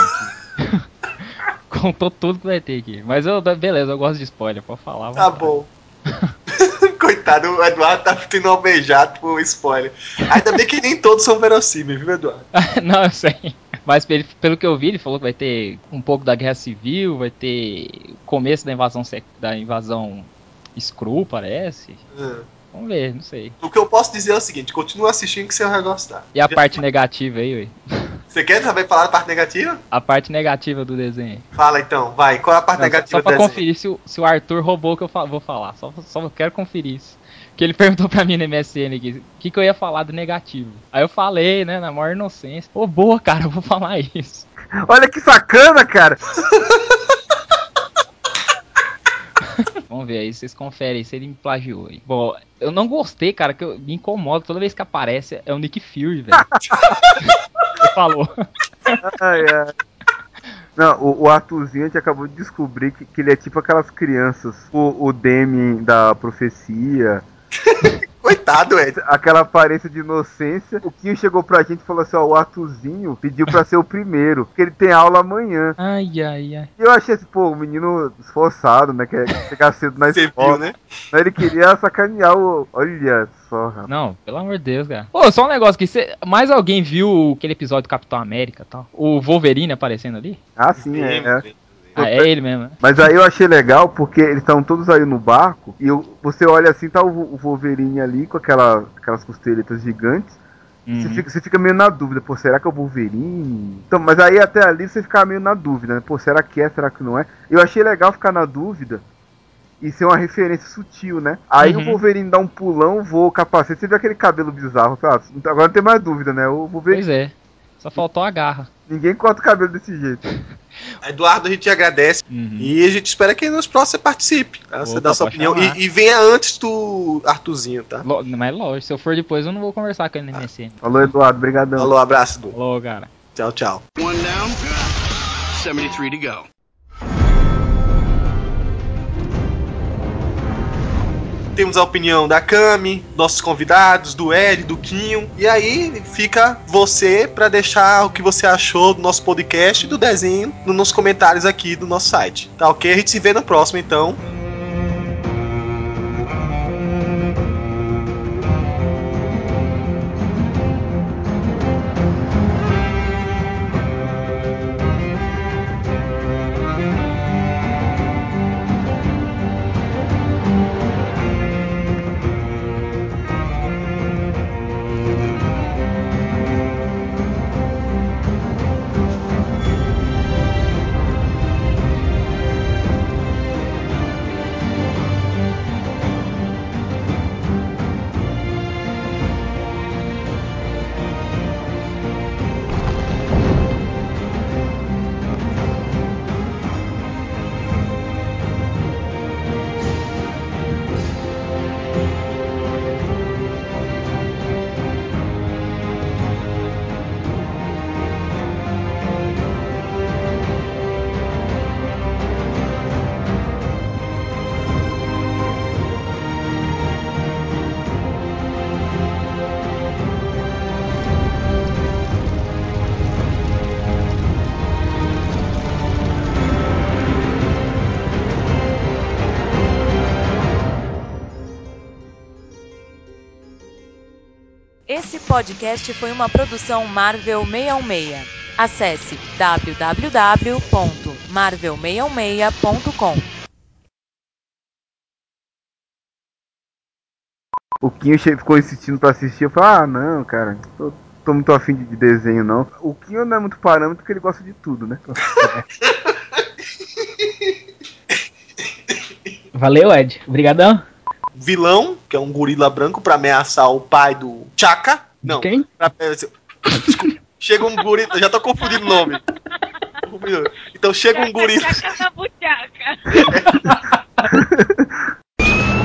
[SPEAKER 7] Contou tudo que vai ter aqui. Mas eu, beleza, eu gosto de spoiler, pode falar.
[SPEAKER 2] Tá bom. Coitado, o Eduardo tá tendo almejado por spoiler. Ainda bem que nem todos são verossímeis, viu, Eduardo?
[SPEAKER 7] Não, eu sei. Mas ele- pelo que eu vi, ele falou que vai ter um pouco da guerra civil, vai ter o começo da invasão da invasão Skrull, parece.
[SPEAKER 2] Hum.
[SPEAKER 7] Vamos ver, não sei.
[SPEAKER 2] O que eu posso dizer é o seguinte: continua assistindo que você vai gostar.
[SPEAKER 7] E a parte negativa aí, ué?
[SPEAKER 2] Você quer também falar da parte negativa?
[SPEAKER 7] A parte negativa do desenho.
[SPEAKER 2] Fala então, vai. Qual é a parte
[SPEAKER 7] Não,
[SPEAKER 2] negativa
[SPEAKER 7] só pra
[SPEAKER 2] do desenho?
[SPEAKER 7] conferir se o, se o Arthur roubou o que eu fa- vou falar. Só, só quero conferir isso. Que ele perguntou pra mim no MSN aqui, o que, que eu ia falar do negativo. Aí eu falei, né, na maior inocência. Ô, boa, cara, eu vou falar isso.
[SPEAKER 4] Olha que sacana, cara!
[SPEAKER 7] Vamos ver aí, vocês conferem se ele me plagiou aí. Bom, eu não gostei, cara, que eu, me incomoda toda vez que aparece é o Nick Fury, velho. Você falou.
[SPEAKER 4] Ai, ai. Não, o, o Arthurzinho a gente acabou de descobrir que, que ele é tipo aquelas crianças, o, o Demi da profecia,
[SPEAKER 2] Coitado, Ed.
[SPEAKER 4] aquela aparência de inocência. O Quinho chegou pra gente e falou assim: ó, o Arthurzinho pediu pra ser o primeiro, porque ele tem aula amanhã.
[SPEAKER 7] Ai, ai, ai.
[SPEAKER 4] E eu achei assim, pô, o menino esforçado, né? Quer chegar cedo na
[SPEAKER 2] Você
[SPEAKER 4] escola.
[SPEAKER 2] viu, né?
[SPEAKER 4] Aí Ele queria sacanear o. Olha só, rapaz.
[SPEAKER 7] Não, pelo amor de Deus, cara. Pô, só um negócio aqui. cê- mais alguém viu aquele episódio do Capitão América e tal? O Wolverine aparecendo ali?
[SPEAKER 4] Ah, sim, é. é.
[SPEAKER 7] Ah, é ele mesmo, né?
[SPEAKER 4] Mas aí eu achei legal porque eles estão todos aí no barco e eu- você olha assim, tá o, Wolverine ali com aquela, aquelas costeletas gigantes. Você,
[SPEAKER 7] Uhum.
[SPEAKER 4] fica, você fica meio na dúvida, pô, será que é o Wolverine? Então, mas aí até ali você fica meio na dúvida, né? Pô, será que é, será que não é? Eu achei legal ficar na dúvida e ser uma referência sutil, né? Aí
[SPEAKER 7] Uhum.
[SPEAKER 4] o Wolverine dá um pulão, voa o capacete, você vê aquele cabelo bizarro. Ah, agora não tem mais dúvida, né? O Wolverine,
[SPEAKER 7] Pois é. Só faltou a garra.
[SPEAKER 4] ninguém corta o cabelo desse jeito.
[SPEAKER 2] Eduardo, a gente agradece.
[SPEAKER 7] Uhum.
[SPEAKER 2] E a gente espera que nos próximos você participe. Tá? Você dá a sua opinião. E, e venha antes do Arthurzinho, tá?
[SPEAKER 7] Lo- Mas lógico, se eu for depois eu não vou conversar com ele no MSN.
[SPEAKER 4] Falou, Eduardo, brigadão.
[SPEAKER 2] Falou, abraço, Du.
[SPEAKER 7] Falou, cara.
[SPEAKER 2] Tchau, tchau.
[SPEAKER 5] One down, 73 to go.
[SPEAKER 2] Temos a opinião da Cami, nossos convidados, do Ed, do Quinho. E aí fica você pra deixar o que você achou do nosso podcast e do desenho nos comentários aqui do nosso site. Tá ok? A gente se vê no próximo então.
[SPEAKER 1] Podcast foi uma produção Marvel 616. Acesse www.marvel616.com.
[SPEAKER 4] O Quinho che- ficou insistindo pra assistir. Eu falei, ah, não, cara, tô, tô muito afim de, de desenho, não. O Quinho não é muito parâmetro porque ele gosta de tudo, né?
[SPEAKER 3] Valeu, Ed. Obrigadão.
[SPEAKER 2] Vilão, que é um gorila branco pra ameaçar o pai do Chaka. Não.
[SPEAKER 3] Quem?
[SPEAKER 2] É, chega um guri. Já tô confundindo o nome. Então chega um guri.
[SPEAKER 8] Chaca, chaca, buchaca.